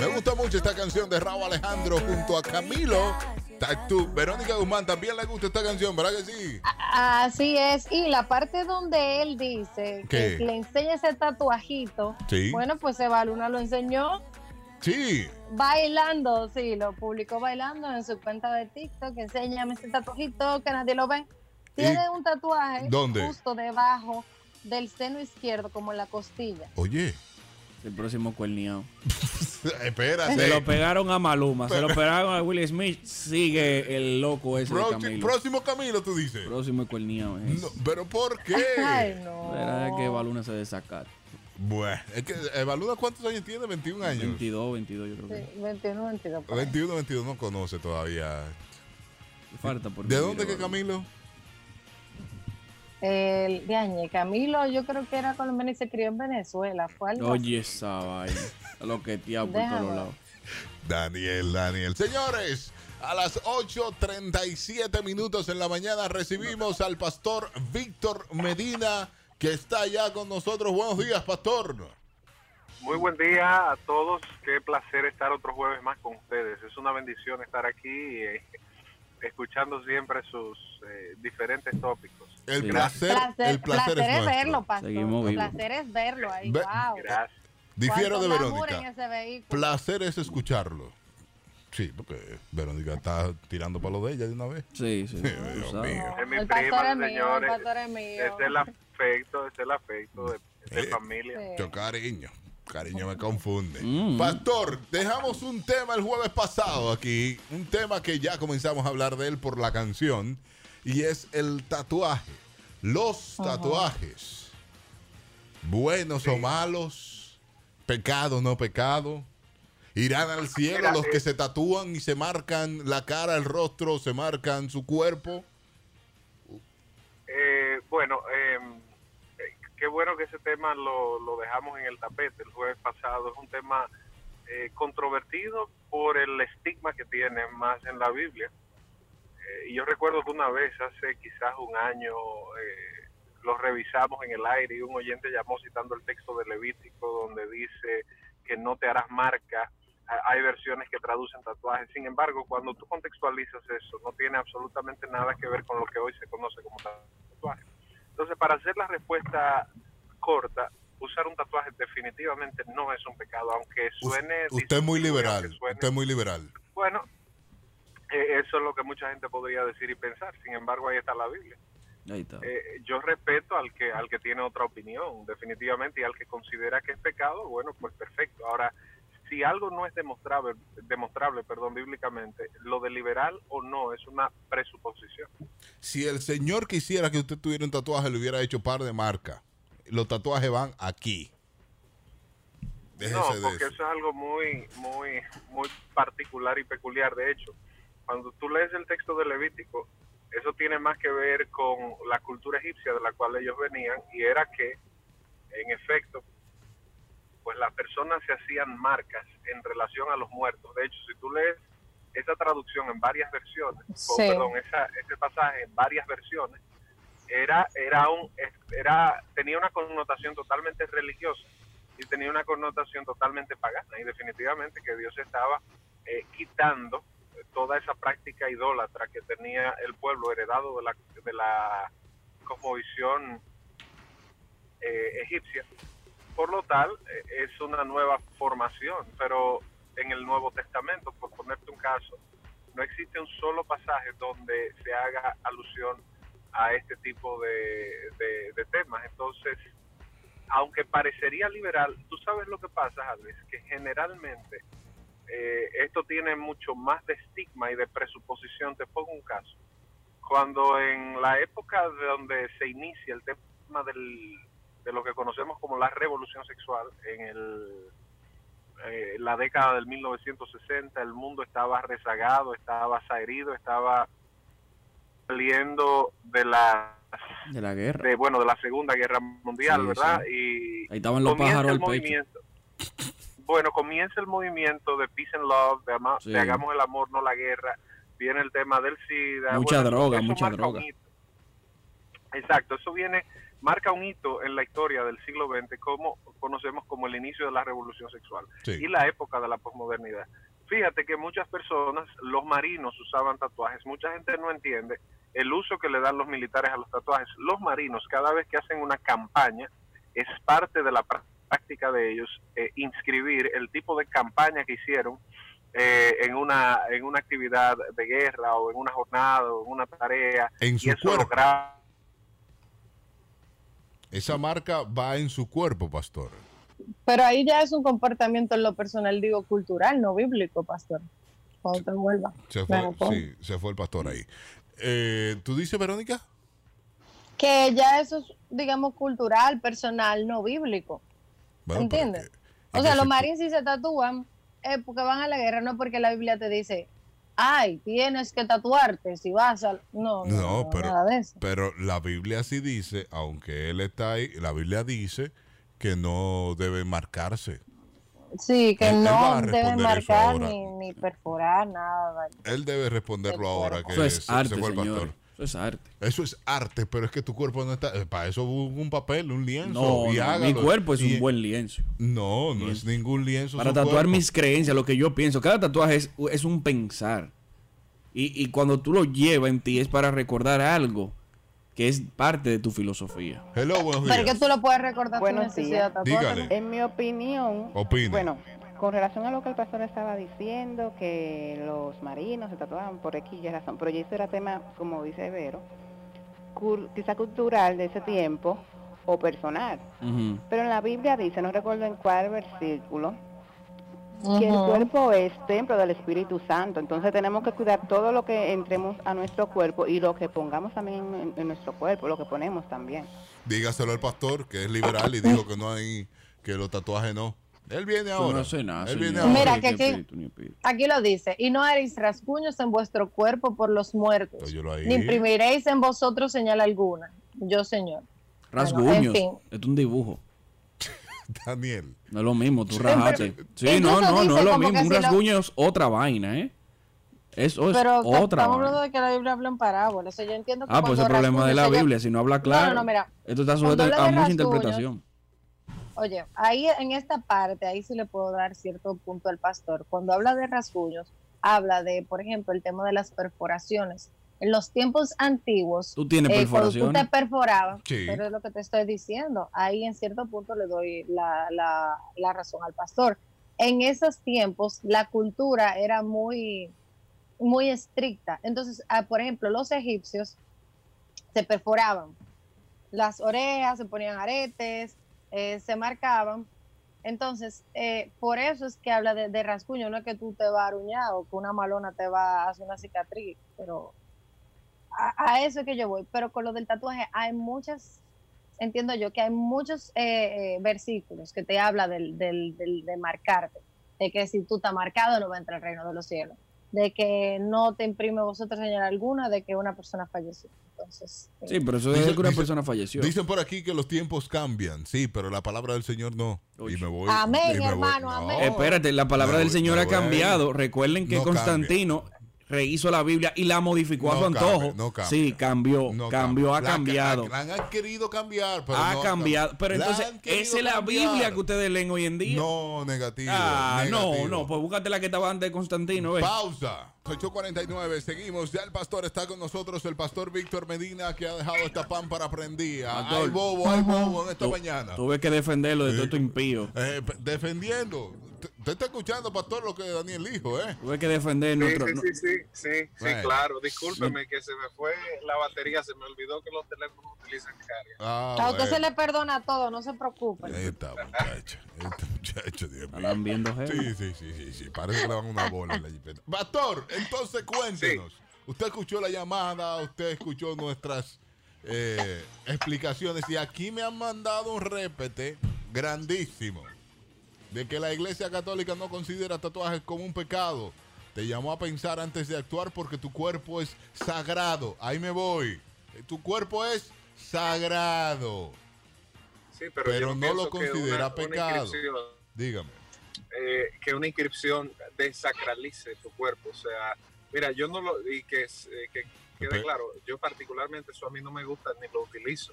Me gusta mucho esta canción de Raúl Alejandro junto a Camilo. Tatu. Verónica Guzmán también le gusta esta canción, ¿verdad que sí? Así es. Y la parte donde él dice ¿Qué? que le enseña ese tatuajito. Sí. Bueno, pues Eva Luna lo enseñó Sí. bailando. Sí, lo publicó bailando en su cuenta de TikTok. Enséñame ese tatuajito que nadie lo ve. Tiene un tatuaje ¿Dónde? justo debajo del seno izquierdo, como en la costilla. Oye, El próximo cuerniao. Espérate. Se lo pegaron a Maluma, se lo pegaron a Will Smith. Sigue el loco ese de Pro- Camilo. próximo Camilo, tú dices. Próximo. No, ¿Pero por qué? Ay, no. Verá que Baluna se desacar. Bueno, es que Evaluna cuántos años tiene, 21 años. 22, 22 yo creo que. Sí, 21, 22. por ahí. 21, 22 no conoce todavía. Falta por ¿De dónde que. Camilo? El de Añe, Camilo, yo creo que era colombiano y se crió en Venezuela. Fue algo. Oye, esa vaina. Lo que por Déjame. todos lados. Daniel, Daniel. Señores, a las 8.37 minutos en la mañana recibimos al pastor Víctor Medina, que está ya con nosotros. Buenos días, pastor. Muy buen día a todos. Qué placer estar otro jueves más con ustedes. Es una bendición estar aquí eh, escuchando siempre sus eh, diferentes tópicos. El Sí. placer, Placer, el placer, placer es es verlo, pastor. El placer es verlo ahí. Ve- wow. Gracias. Difiero de Verónica. en ese vehículo. Placer es escucharlo. Sí, porque Verónica está tirando para lo de ella de una vez. Sí, sí. Dios tú sabes. mío. Es mi el prima, pastor es mío, señores. el pastor es mío. Es el afecto, es el afecto de, de Eh, familia. Yo cariño. Cariño me confunde. Mm. Pastor, dejamos un tema el jueves pasado aquí. Un tema que ya comenzamos a hablar de él por la canción. Y es el tatuaje. Los tatuajes. Buenos o malos. Pecado o no pecado. Irán al cielo Mira, los eh, que se tatúan y se marcan la cara, el rostro, se marcan su cuerpo. Eh, bueno, eh, qué bueno que ese tema lo, dejamos en el tapete el jueves pasado. Es un tema eh, controvertido por el estigma que tiene más en la Biblia. Eh, y yo recuerdo que una vez, hace quizás un año, eh, lo revisamos en el aire y un oyente llamó citando el texto de Levítico donde dice que no te harás marca. Ha- Hay versiones que traducen tatuajes. Sin embargo, cuando tú contextualizas eso, no tiene absolutamente nada que ver con lo que hoy se conoce como tatuaje. Entonces, para hacer la respuesta corta, usar un tatuaje definitivamente no es un pecado, aunque suene... Usted es muy liberal. suene- Usted es muy liberal. bueno, eh, eso es lo que mucha gente podría decir y pensar. Sin embargo, ahí está la Biblia. Ahí está. Eh, yo respeto al que al que tiene otra opinión, definitivamente, y al que considera que es pecado, bueno, pues perfecto. Ahora, si algo no es demostrable, demostrable, perdón, bíblicamente, lo de liberal o no es una presuposición. Si el señor quisiera que usted tuviera un tatuaje, le hubiera hecho par de marca. Los tatuajes van aquí. Déjese no, porque eso. eso es algo muy, muy, muy particular y peculiar. De hecho, cuando tú lees el texto de Levítico, eso tiene más que ver con la cultura egipcia de la cual ellos venían y era que, en efecto, pues las personas se hacían marcas en relación a los muertos. De hecho, si tú lees esa traducción en varias versiones, o, perdón, esa, ese pasaje en varias versiones, era, era un, era, tenía una connotación totalmente religiosa y tenía una connotación totalmente pagana y definitivamente que Dios estaba eh, quitando toda esa práctica idólatra que tenía el pueblo heredado de la, de la cosmovisión eh, egipcia. Por lo tal, eh, es una nueva formación, pero en el Nuevo Testamento, por ponerte un caso, no existe un solo pasaje donde se haga alusión a este tipo de, de- temas. Entonces, aunque parecería liberal, tú sabes lo que pasa, Alex, que generalmente eh, esto tiene mucho más de estigma y de presuposición. Te pongo un caso. Cuando en la época de donde se inicia el tema del, de lo que conocemos como la revolución sexual, en el, eh, la década del 1960, el mundo estaba rezagado, estaba herido, estaba saliendo de la De la guerra. de bueno de la Segunda Guerra Mundial, Sí, ¿verdad? sí. Y Ahí estaban los pájaros pecho. movimiento. Bueno, comienza el movimiento de peace and love, de, ama- Sí. de hagamos el amor, no la guerra. Viene el tema del SIDA. Mucha bueno, droga, mucha droga. Exacto, eso viene, marca un hito en la historia del siglo XX, como conocemos como el inicio de la revolución sexual Sí. y la época de la posmodernidad. Fíjate que muchas personas, los marinos usaban tatuajes, mucha gente no entiende el uso que le dan los militares a los tatuajes. Los marinos, cada vez que hacen una campaña, es parte de la práctica de ellos eh, inscribir el tipo de campaña que hicieron eh, en una en una actividad de guerra o en una jornada o en una tarea En y su eso lo cuerpo. gra- Esa marca va en su cuerpo, pastor. Pero ahí ya es un comportamiento en lo personal, digo, cultural, no bíblico, pastor. Cuando te vuelva. Se fue, sí, se fue el pastor ahí. Eh, ¿Tú dices, Verónica? Que ya eso es, digamos, cultural, personal, no bíblico. Bueno, ¿Entiendes? O es sea, los marines si se tatúan es porque van a la guerra, no porque la Biblia te dice, ay, tienes que tatuarte si vas al... No, no, No, no, pero, nada de eso. pero la Biblia sí dice, aunque él está ahí, la Biblia dice que no debe marcarse. Sí, que Él- no eso marcar ni, ni perforar nada. Él debe responderlo ahora que Eso es se- se arte, fue el pastor. Eso es arte. Eso es arte, pero es que tu cuerpo no está. eh, Para eso un, un papel, un lienzo. No, y no, mi cuerpo es Y- un buen lienzo. No, no es ningún lienzo. Para tatuar cuerpo. mis creencias, lo que yo pienso. Cada tatuaje es, es un pensar. Y, y cuando tú lo llevas en ti es para recordar algo que es parte de tu filosofía. Hello, buenos Pero que tú lo puedes recordar necesidad días. tatuarte, Dígale. En mi opinión, Opine. bueno, con relación a lo que el pastor estaba diciendo, que los marinos se tatuaban por X y razón, pero ya eso era tema, como dice Vero, quizá cultural de ese tiempo o personal. Pero en la Biblia dice, no recuerdo en cuál versículo, que el cuerpo es templo del Espíritu Santo. Entonces tenemos que cuidar todo lo que entremos a nuestro cuerpo y lo que pongamos también en, en nuestro cuerpo, lo que ponemos también. Dígaselo al pastor, que es liberal y dijo que no hay. que los tatuajes no. Él viene ahora. no hace nada, Él viene ahora. Mira, que aquí, aquí lo dice, y no haréis rasguños en vuestro cuerpo por los muertos, ahí. ni imprimiréis en vosotros señal alguna. Yo, Señor. Rasguños. en fin. Es un dibujo. Daniel. No es lo mismo, tú rajaste. Sí, no, no, no es lo mismo. Un si lo- rasguño es otra vaina, ¿eh? Eso es Pero otra estamos hablando de que la Biblia habla en parábolas. O sea, yo entiendo que Ah, pues el problema de la Biblia, ella- si no habla claro, no, no, mira. esto está sujeto a mucha rasguños, interpretación. Oye, ahí en esta parte, ahí sí le puedo dar cierto punto al pastor. Cuando habla de rasguños, habla de, por ejemplo, el tema de las perforaciones. En los tiempos antiguos, Tú tienes eh, cuando tú perforaciones. te perforabas, Sí. pero es lo que te estoy diciendo, ahí en cierto punto le doy la, la- la razón al pastor. En esos tiempos, la cultura era muy, muy estricta. Entonces, ah, por ejemplo, los egipcios se perforaban las orejas, se ponían aretes, eh, se marcaban. Entonces, eh, por eso es que habla de, de rasguño, no es que tú te vas a aruñar o que una malona te va a hacer una cicatriz, pero a, a eso es que yo voy. Pero con lo del tatuaje hay muchas, entiendo yo que hay muchos eh, eh, versículos que te habla del, del, del- de marcarte, de que si tú estás marcado no va a entrar al reino de los cielos, de que no te imprime vosotros señal alguna, de que una persona falleció. Entonces, eh, Sí, pero eso es Dice- que una dice- persona falleció. Dicen por aquí que los tiempos cambian, sí, pero la palabra del Señor no. Y me voy. Amén, y me voy. hermano, No, amén. Espérate, la palabra Me del voy- Señor ha voy. cambiado. Recuerden que No Constantino rehizo la Biblia y la modificó a su antojo. no sí, cambió, No cambió, ha La- cambiado. La, la han querido cambiar, pero ha cambiado. Pero la entonces, esa es la. Biblia que ustedes leen hoy en día. No, negativo. Ah, negativo. no, no, pues búscate la que estaba antes de Constantino. ve. Pausa. 8.49, seguimos. Ya el pastor está con nosotros, el pastor Víctor Medina, que ha dejado esta pámpara prendida. Pastor. Hay bobo, hay bobo en esta mañana. Tuve que defenderlo de todo esto impío. Eh, defendiendo. Te- Usted está escuchando, pastor, lo que Daniel dijo, ¿eh? Tuve que defender Sí, nuestro. sí, sí, sí, sí, sí, Bueno. claro. Discúlpeme que se me fue la batería, se me olvidó que los teléfonos utilizan carga. Ah, a usted se le perdona todo, no se preocupe. Ahí está, muchacho. Este muchacho, Dios mío. Están viendo, Sí, jefe. sí, sí, sí, sí. Parece que le van una bola en la jipeta. Pastor, entonces cuéntenos. Usted escuchó la llamada, usted escuchó nuestras eh, explicaciones y aquí me han mandado un repete grandísimo de que la Iglesia Católica no considera tatuajes como un pecado. Te llamó a pensar antes de actuar porque tu cuerpo es sagrado. Ahí me voy. Tu cuerpo es sagrado. Sí, pero, Pero no lo considera una- pecado. Dígame. eh, que una inscripción desacralice tu cuerpo. O sea, mira, yo no lo. Y que, es- eh, que quede claro, yo particularmente eso a mí no me gusta ni lo utilizo.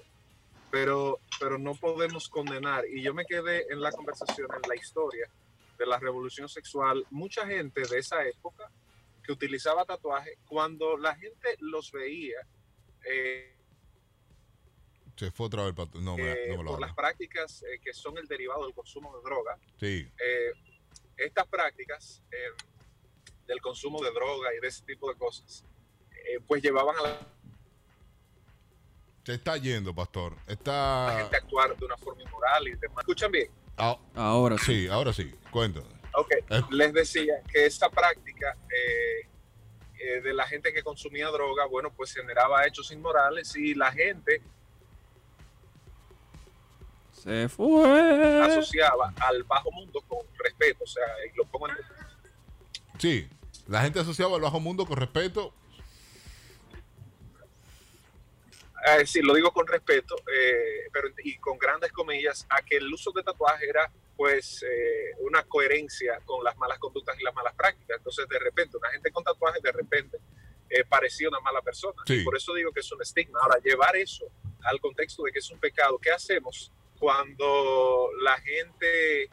Pero, pero no podemos condenar. Y yo me quedé en la conversación, en la historia de la revolución sexual. Mucha gente de esa época que utilizaba tatuajes, cuando la gente los veía, eh, Se fue otra vez. No, me, eh, no me lo por las prácticas eh, que son el derivado del consumo de droga, Sí. eh, estas prácticas del consumo de droga y de ese tipo de cosas, pues llevaban a la Se está yendo, pastor. Está. gente a actuar de una forma inmoral y demás. Escuchan bien. Ah, Ahora sí. ahora sí. Cuéntame. Ok, Eh. les decía que esta práctica eh, eh, de la gente que consumía droga, bueno, pues generaba hechos inmorales y la gente Se fue. asociaba al bajo mundo con respeto, o sea, y lo pongo en... Sí, la gente asociaba al bajo mundo con respeto. Sí, lo digo con respeto, eh, pero y con grandes comillas, a que el uso de tatuaje era pues eh, una coherencia con las malas conductas y las malas prácticas. Entonces, de repente, una gente con tatuaje, de repente, eh, parecía una mala persona. Sí. Y por eso digo que es un estigma. Ahora, llevar eso al contexto de que es un pecado, ¿qué hacemos cuando la gente,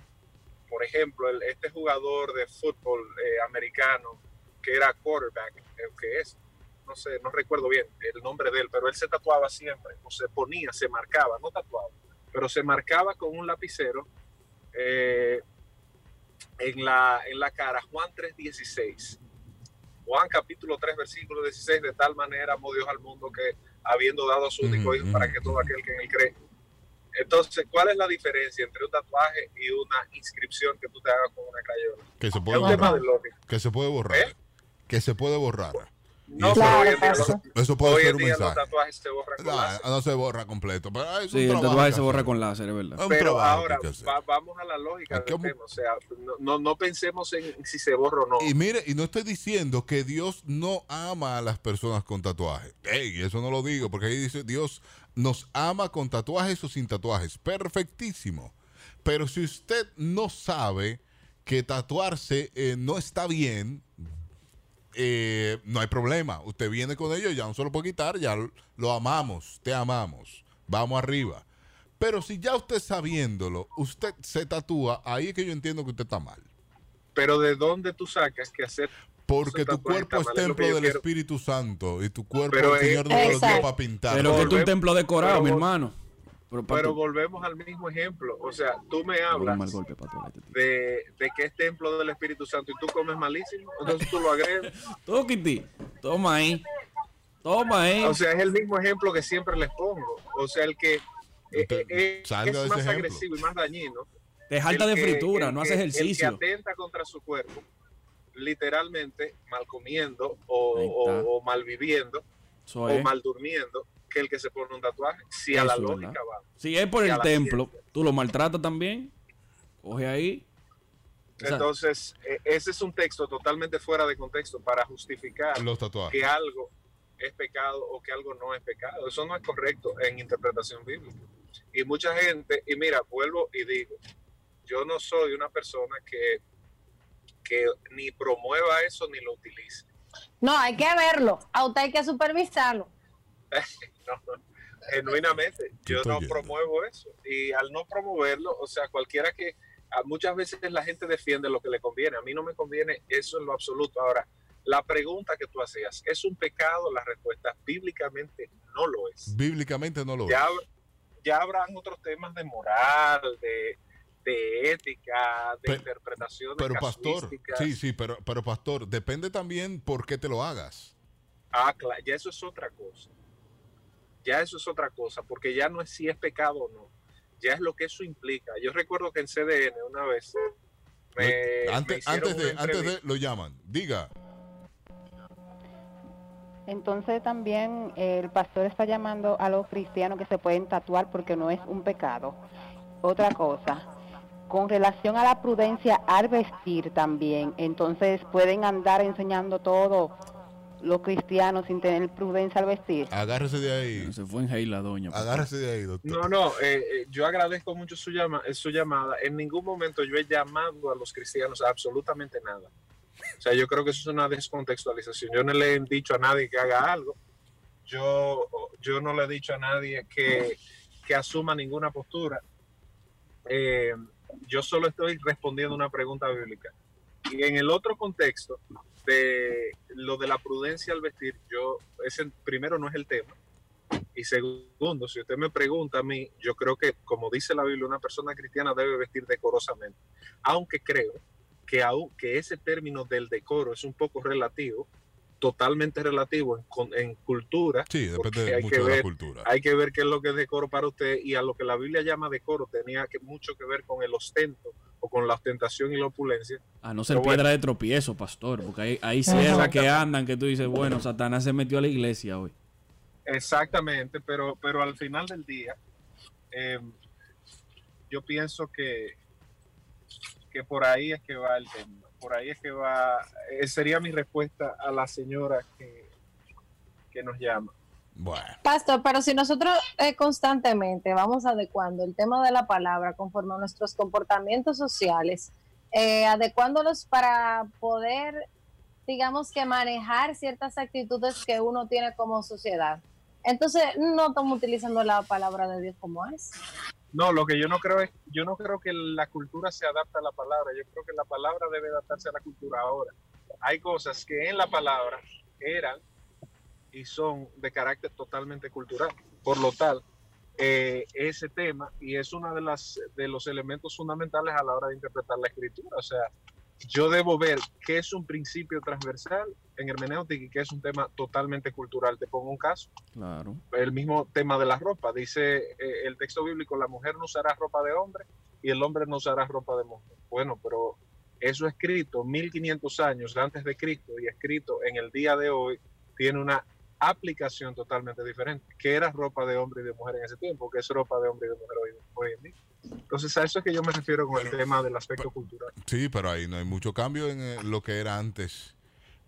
por ejemplo, el- este jugador de fútbol eh, americano, que era quarterback, eh, que es, no sé, no recuerdo bien el nombre de él, pero él se tatuaba siempre, o se ponía, se marcaba, no tatuaba, pero se marcaba con un lapicero eh, en, la, en la cara, Juan 3.16. Juan capítulo 3, versículo 16, de tal manera amó Dios al mundo que habiendo dado a su único hijo para que todo aquel que en él cree. Entonces, ¿cuál es la diferencia entre un tatuaje y una inscripción que tú te hagas con una crayola? Que se puede borrar. lógica. Que se puede borrar. Que se puede borrar. No, eso, los- eso puede hoy ser un los mensaje. tatuajes se borran con No, láser. no se borra completo. Pero es Sí, un el tatuaje se borra con láser, es verdad. Pero ahora va- vamos a la lógica del tema. O sea, no pensemos en si se borra o no. Y mire, y no estoy diciendo que Dios no ama a las personas con tatuajes. Ey, eso no lo digo, porque ahí dice Dios nos ama con tatuajes o sin tatuajes. Perfectísimo. Pero si usted no sabe que tatuarse eh, no está bien, eh, no hay problema. Usted viene con ello, ya no se lo puede quitar, ya lo, lo amamos, te amamos. Vamos arriba. Pero si ya usted sabiéndolo, usted se tatúa, ahí es que yo entiendo que usted está mal. Pero ¿de dónde tú sacas que hacer Porque tu cuerpo es? Es templo del quiero. Espíritu Santo y tu cuerpo Pero el es- Señor no lo dio para pintar. Pero que tú un templo decorado, pero mi hermano. Pero, volvemos al mismo ejemplo. O sea, tú me hablas mal golpe de, de que es templo del Espíritu Santo y tú comes malísimo. Entonces tú lo agregas. Toma ahí. Toma ahí. O sea, es el mismo ejemplo que siempre les pongo. O sea, el que eh, eh, salga es más ejemplo. agresivo y más dañino. Te jalta el de fritura, el no El ejercicio. que atenta contra su cuerpo, literalmente mal comiendo o mal viviendo O mal durmiendo que el que se pone un tatuaje. Si a la lógica verdad. va. Si es por el templo, tú lo maltratas también. Coge ahí. O sea, Entonces, eh, ese es un texto totalmente fuera de contexto para justificar Los tatuajes. que algo es pecado o que algo no es pecado. Eso no es correcto en interpretación bíblica. Y mucha gente, y mira, vuelvo y digo, yo no soy una persona que, que ni promueva eso ni lo utilice. No, hay que verlo. A usted hay que supervisarlo. No, no, genuinamente, yo no viendo. promuevo eso. Y al no promoverlo, o sea, cualquiera que muchas veces la gente defiende lo que le conviene. A mí no me conviene eso en lo absoluto. Ahora, la pregunta que tú hacías, ¿es un pecado? La respuesta bíblicamente no lo es. Bíblicamente no lo Ya, es. ya habrán otros temas de moral, de, de ética, de interpretación. Pero pastor, sí, sí, pero, pero pastor, depende también por qué te lo hagas. Ah, claro, ya eso es otra cosa. Ya eso es otra cosa, porque ya no es si es pecado o no. Ya es lo que eso implica. Yo recuerdo que en CDN una vez me, antes, antes, de, antes de lo llaman. Diga. Entonces también el pastor está llamando a los cristianos que se pueden tatuar porque no es un pecado. Otra cosa, con relación a la prudencia al vestir también, entonces pueden andar enseñando todo los cristianos sin tener prudencia al vestir. Agárrese de ahí. Se fue en la doña. Agárrese de ahí, doctor. No, no, eh, eh, yo agradezco mucho su, llama, eh, su llamada. En ningún momento yo he llamado a los cristianos a absolutamente nada. O sea, yo creo que eso es una descontextualización. Yo no le he dicho a nadie que haga algo. Yo, yo no le he dicho a nadie que, que asuma ninguna postura. Eh, yo solo estoy respondiendo una pregunta bíblica. Y en el otro contexto de lo de la prudencia al vestir, yo, ese primero no es el tema. Y segundo, si usted me pregunta a mí, yo creo que, como dice la Biblia, una persona cristiana debe vestir decorosamente. Aunque creo que, aún, que ese término del decoro es un poco relativo, totalmente relativo en, con- en cultura. Sí, depende hay mucho que de la ver- cultura. Hay que ver qué es lo que es decoro para usted y a lo que la Biblia llama decoro tenía que mucho que ver con el ostento o con la ostentación y la opulencia. A no ser Pero bueno, piedra de tropiezo, pastor, porque hay, hay siervas que andan que tú dices, bueno, Satanás se metió a la iglesia hoy. Exactamente, pero, pero al final del día, eh, yo pienso que, que por ahí es que va el tema. Por ahí es que va, eh, sería mi respuesta a la señora que, que nos llama. Bueno. Pastor, pero si nosotros eh, constantemente vamos adecuando el tema de la palabra conforme a nuestros comportamientos sociales, eh, adecuándolos para poder, digamos que manejar ciertas actitudes que uno tiene como sociedad. Entonces, no estamos utilizando la palabra de Dios como es. No, lo que yo no creo es, yo no creo que la cultura se adapte a la palabra, yo creo que la palabra debe adaptarse a la cultura ahora. Hay cosas que en la palabra eran y son de carácter totalmente cultural. Por lo tal, eh, ese tema y es uno de, las, de los elementos fundamentales a la hora de interpretar la escritura. O sea, yo debo ver qué es un principio transversal en hermenéutica y qué es un tema totalmente cultural. Te pongo un caso Claro. el mismo tema de la ropa. Dice eh, el texto bíblico, la mujer no usará ropa de hombre y el hombre no usará ropa de mujer. Bueno, pero eso escrito 1500 años antes de Cristo y escrito en el día de hoy tiene una aplicación totalmente diferente. ¿Qué era ropa de hombre y de mujer en ese tiempo? ¿Qué es ropa de hombre y de mujer hoy, hoy en día? Entonces a eso es que yo me refiero con el tema del aspecto cultural. Sí, pero ahí no hay mucho cambio en eh, lo que era antes.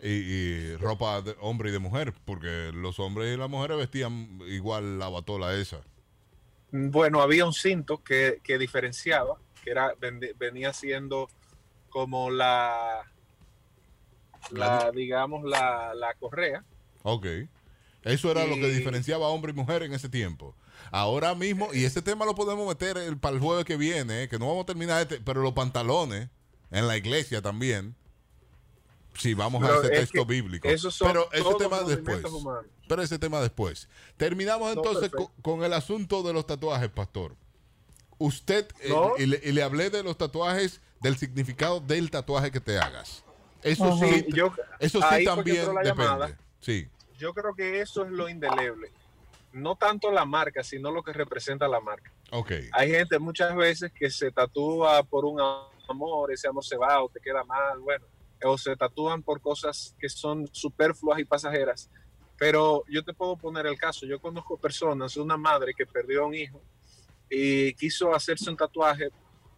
Y, y ropa de hombre y de mujer, porque los hombres y las mujeres vestían igual la batola esa. Bueno, había un cinto que, que diferenciaba, que era venía siendo como la, la digamos, la, la correa. Ok. Eso era lo que diferenciaba hombre y mujer en ese tiempo. Ahora mismo, y ese tema lo podemos meter el- para el jueves que viene, eh, que no vamos a terminar este, pero los pantalones en la iglesia también. Si vamos Pero a ese es texto bíblico. pero ese tema después. humanos. Pero ese tema después. Terminamos No, entonces con, con el asunto de los tatuajes, pastor. Usted, eh, y, le, y le hablé de los tatuajes, del significado del tatuaje que te hagas. Eso sí, Sí, yo- eso sí también depende. llamada. Sí. Yo creo que eso es lo indeleble. No tanto la marca, sino lo que representa la marca. Ok. Hay gente muchas veces que se tatúa por un amor, ese amor se va o te queda mal, bueno, o se tatúan por cosas que son superfluas y pasajeras. Pero yo te puedo poner el caso, yo conozco personas, una madre que perdió a un hijo y quiso hacerse un tatuaje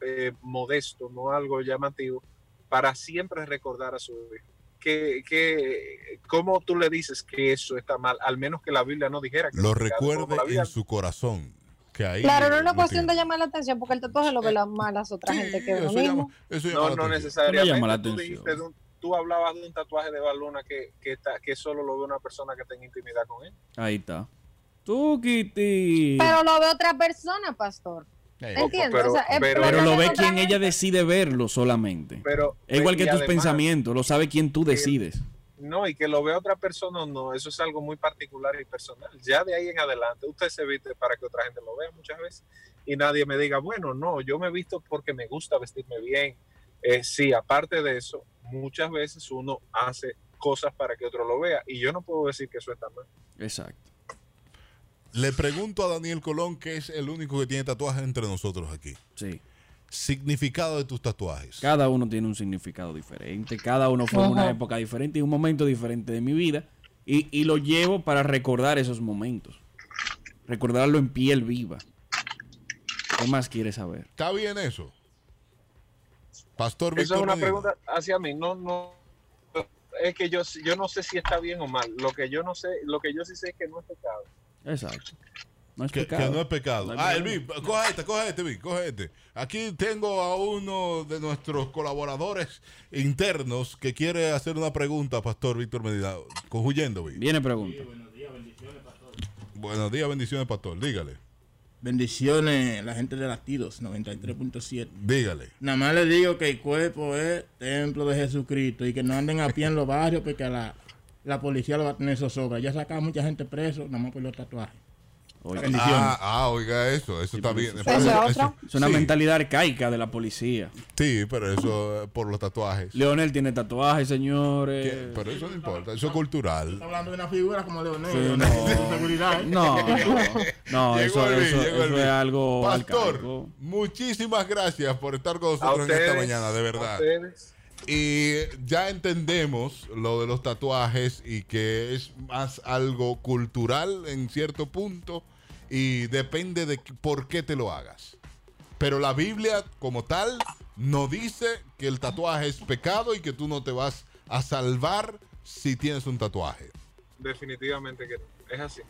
eh, modesto, no algo llamativo, para siempre recordar a su hijo. Que, que, ¿Cómo tú le dices que eso está mal? Al menos que la Biblia no dijera que Lo recuerde en su corazón. Que ahí Claro, no es una lo cuestión tiene. de llamar la atención, porque el tatuaje lo ve la malas otra gente que eso mismo. llama- eso llama no, la no necesariamente. llama la tú, dijiste tú hablabas de un tatuaje de baluna que, que, está- que solo lo ve una persona que tenga intimidad con él. Ahí está. Tú, Kitty. Pero lo ve otra persona, pastor. Pero- o sea, es- pero- Pero lo ve quien ella decide verlo solamente. Pero, Es igual que tus además- pensamientos, lo sabe quien tú decides. No, y que lo vea otra persona o no, eso es algo muy particular y personal. Ya de ahí en adelante, usted se viste para que otra gente lo vea muchas veces y nadie me diga, bueno, no, yo me visto porque me gusta vestirme bien. Eh, sí, aparte de eso, muchas veces uno hace cosas para que otro lo vea y yo no puedo decir que eso está mal. Exacto. Le pregunto a Daniel Colón, que es el único que tiene tatuajes entre nosotros aquí. Sí. Significado de tus tatuajes. Cada uno tiene un significado diferente. Cada uno fue en una época diferente y un momento diferente de mi vida. Y, y lo llevo para recordar esos momentos. Recordarlo en piel viva. ¿Qué más quieres saber? ¿Está bien eso? Pastor Eso Víctor es una Medina. pregunta hacia mí, no, no, es que yo, yo no sé si está bien o mal. Lo que yo no sé, lo que yo sí sé es que no es pecado. Exacto. No es Que, pecado. que no es pecado. No ah, el problema. Vic, coge este, coge este, Vic, coge este. Aquí tengo a uno de nuestros colaboradores internos que quiere hacer una pregunta, Pastor Víctor Medina. Conjuyendo, Vic. Viene pregunta. Buenos días, bendiciones, Pastor. Dígale. Bendiciones, la gente de Latidos 93.7. Dígale. Nada más le digo que el cuerpo es templo de Jesucristo y que no anden a pie en los barrios porque la, la policía lo va a tener zozobra. Ya sacaba mucha gente preso, nada más por los tatuajes. Ah, ah, oiga eso, eso está bien. Eso eso- es eso- Es una sí. mentalidad arcaica de la policía. Sí, pero eso eh, por los tatuajes. Leonel tiene tatuajes, señores. ¿Qué? Pero eso no importa, eso es cultural. Está hablando de una figura como Leonel. Sí, de no. seguridad. ¿eh? No, no, no, eso, Luis. es algo Pastor, arcaico. muchísimas gracias por estar con A nosotros en esta ustedes, mañana, de a verdad. ustedes. Y ya entendemos lo de los tatuajes y que es más algo cultural en cierto punto y depende de por qué te lo hagas. Pero la Biblia como tal no dice que el tatuaje es pecado y que tú no te vas a salvar si tienes un tatuaje. Definitivamente que no. Es así.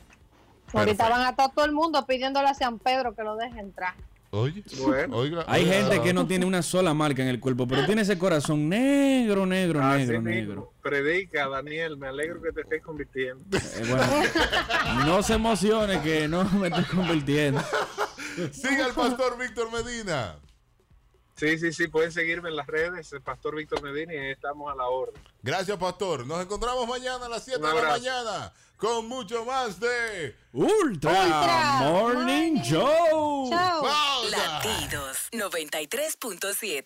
Ahorita van a estar todo el mundo pidiéndole a San Pedro que lo deje entrar. Oye, Bueno. oiga, Hay oiga. gente que no tiene una sola marca en el cuerpo, pero tiene ese corazón negro, negro, Así negro, mismo. negro. Predica, Daniel. Me alegro que te estés convirtiendo. Eh, bueno, no se emocione que no me estoy convirtiendo. Siga al pastor Víctor Medina. Sí, sí, sí. Pueden seguirme en las redes, el Pastor Víctor Medina, y estamos a la orden. Gracias, pastor. Nos encontramos mañana a las 7 Un de la mañana con mucho más de Ultra, Ultra Morning Show. Latidos 93.7.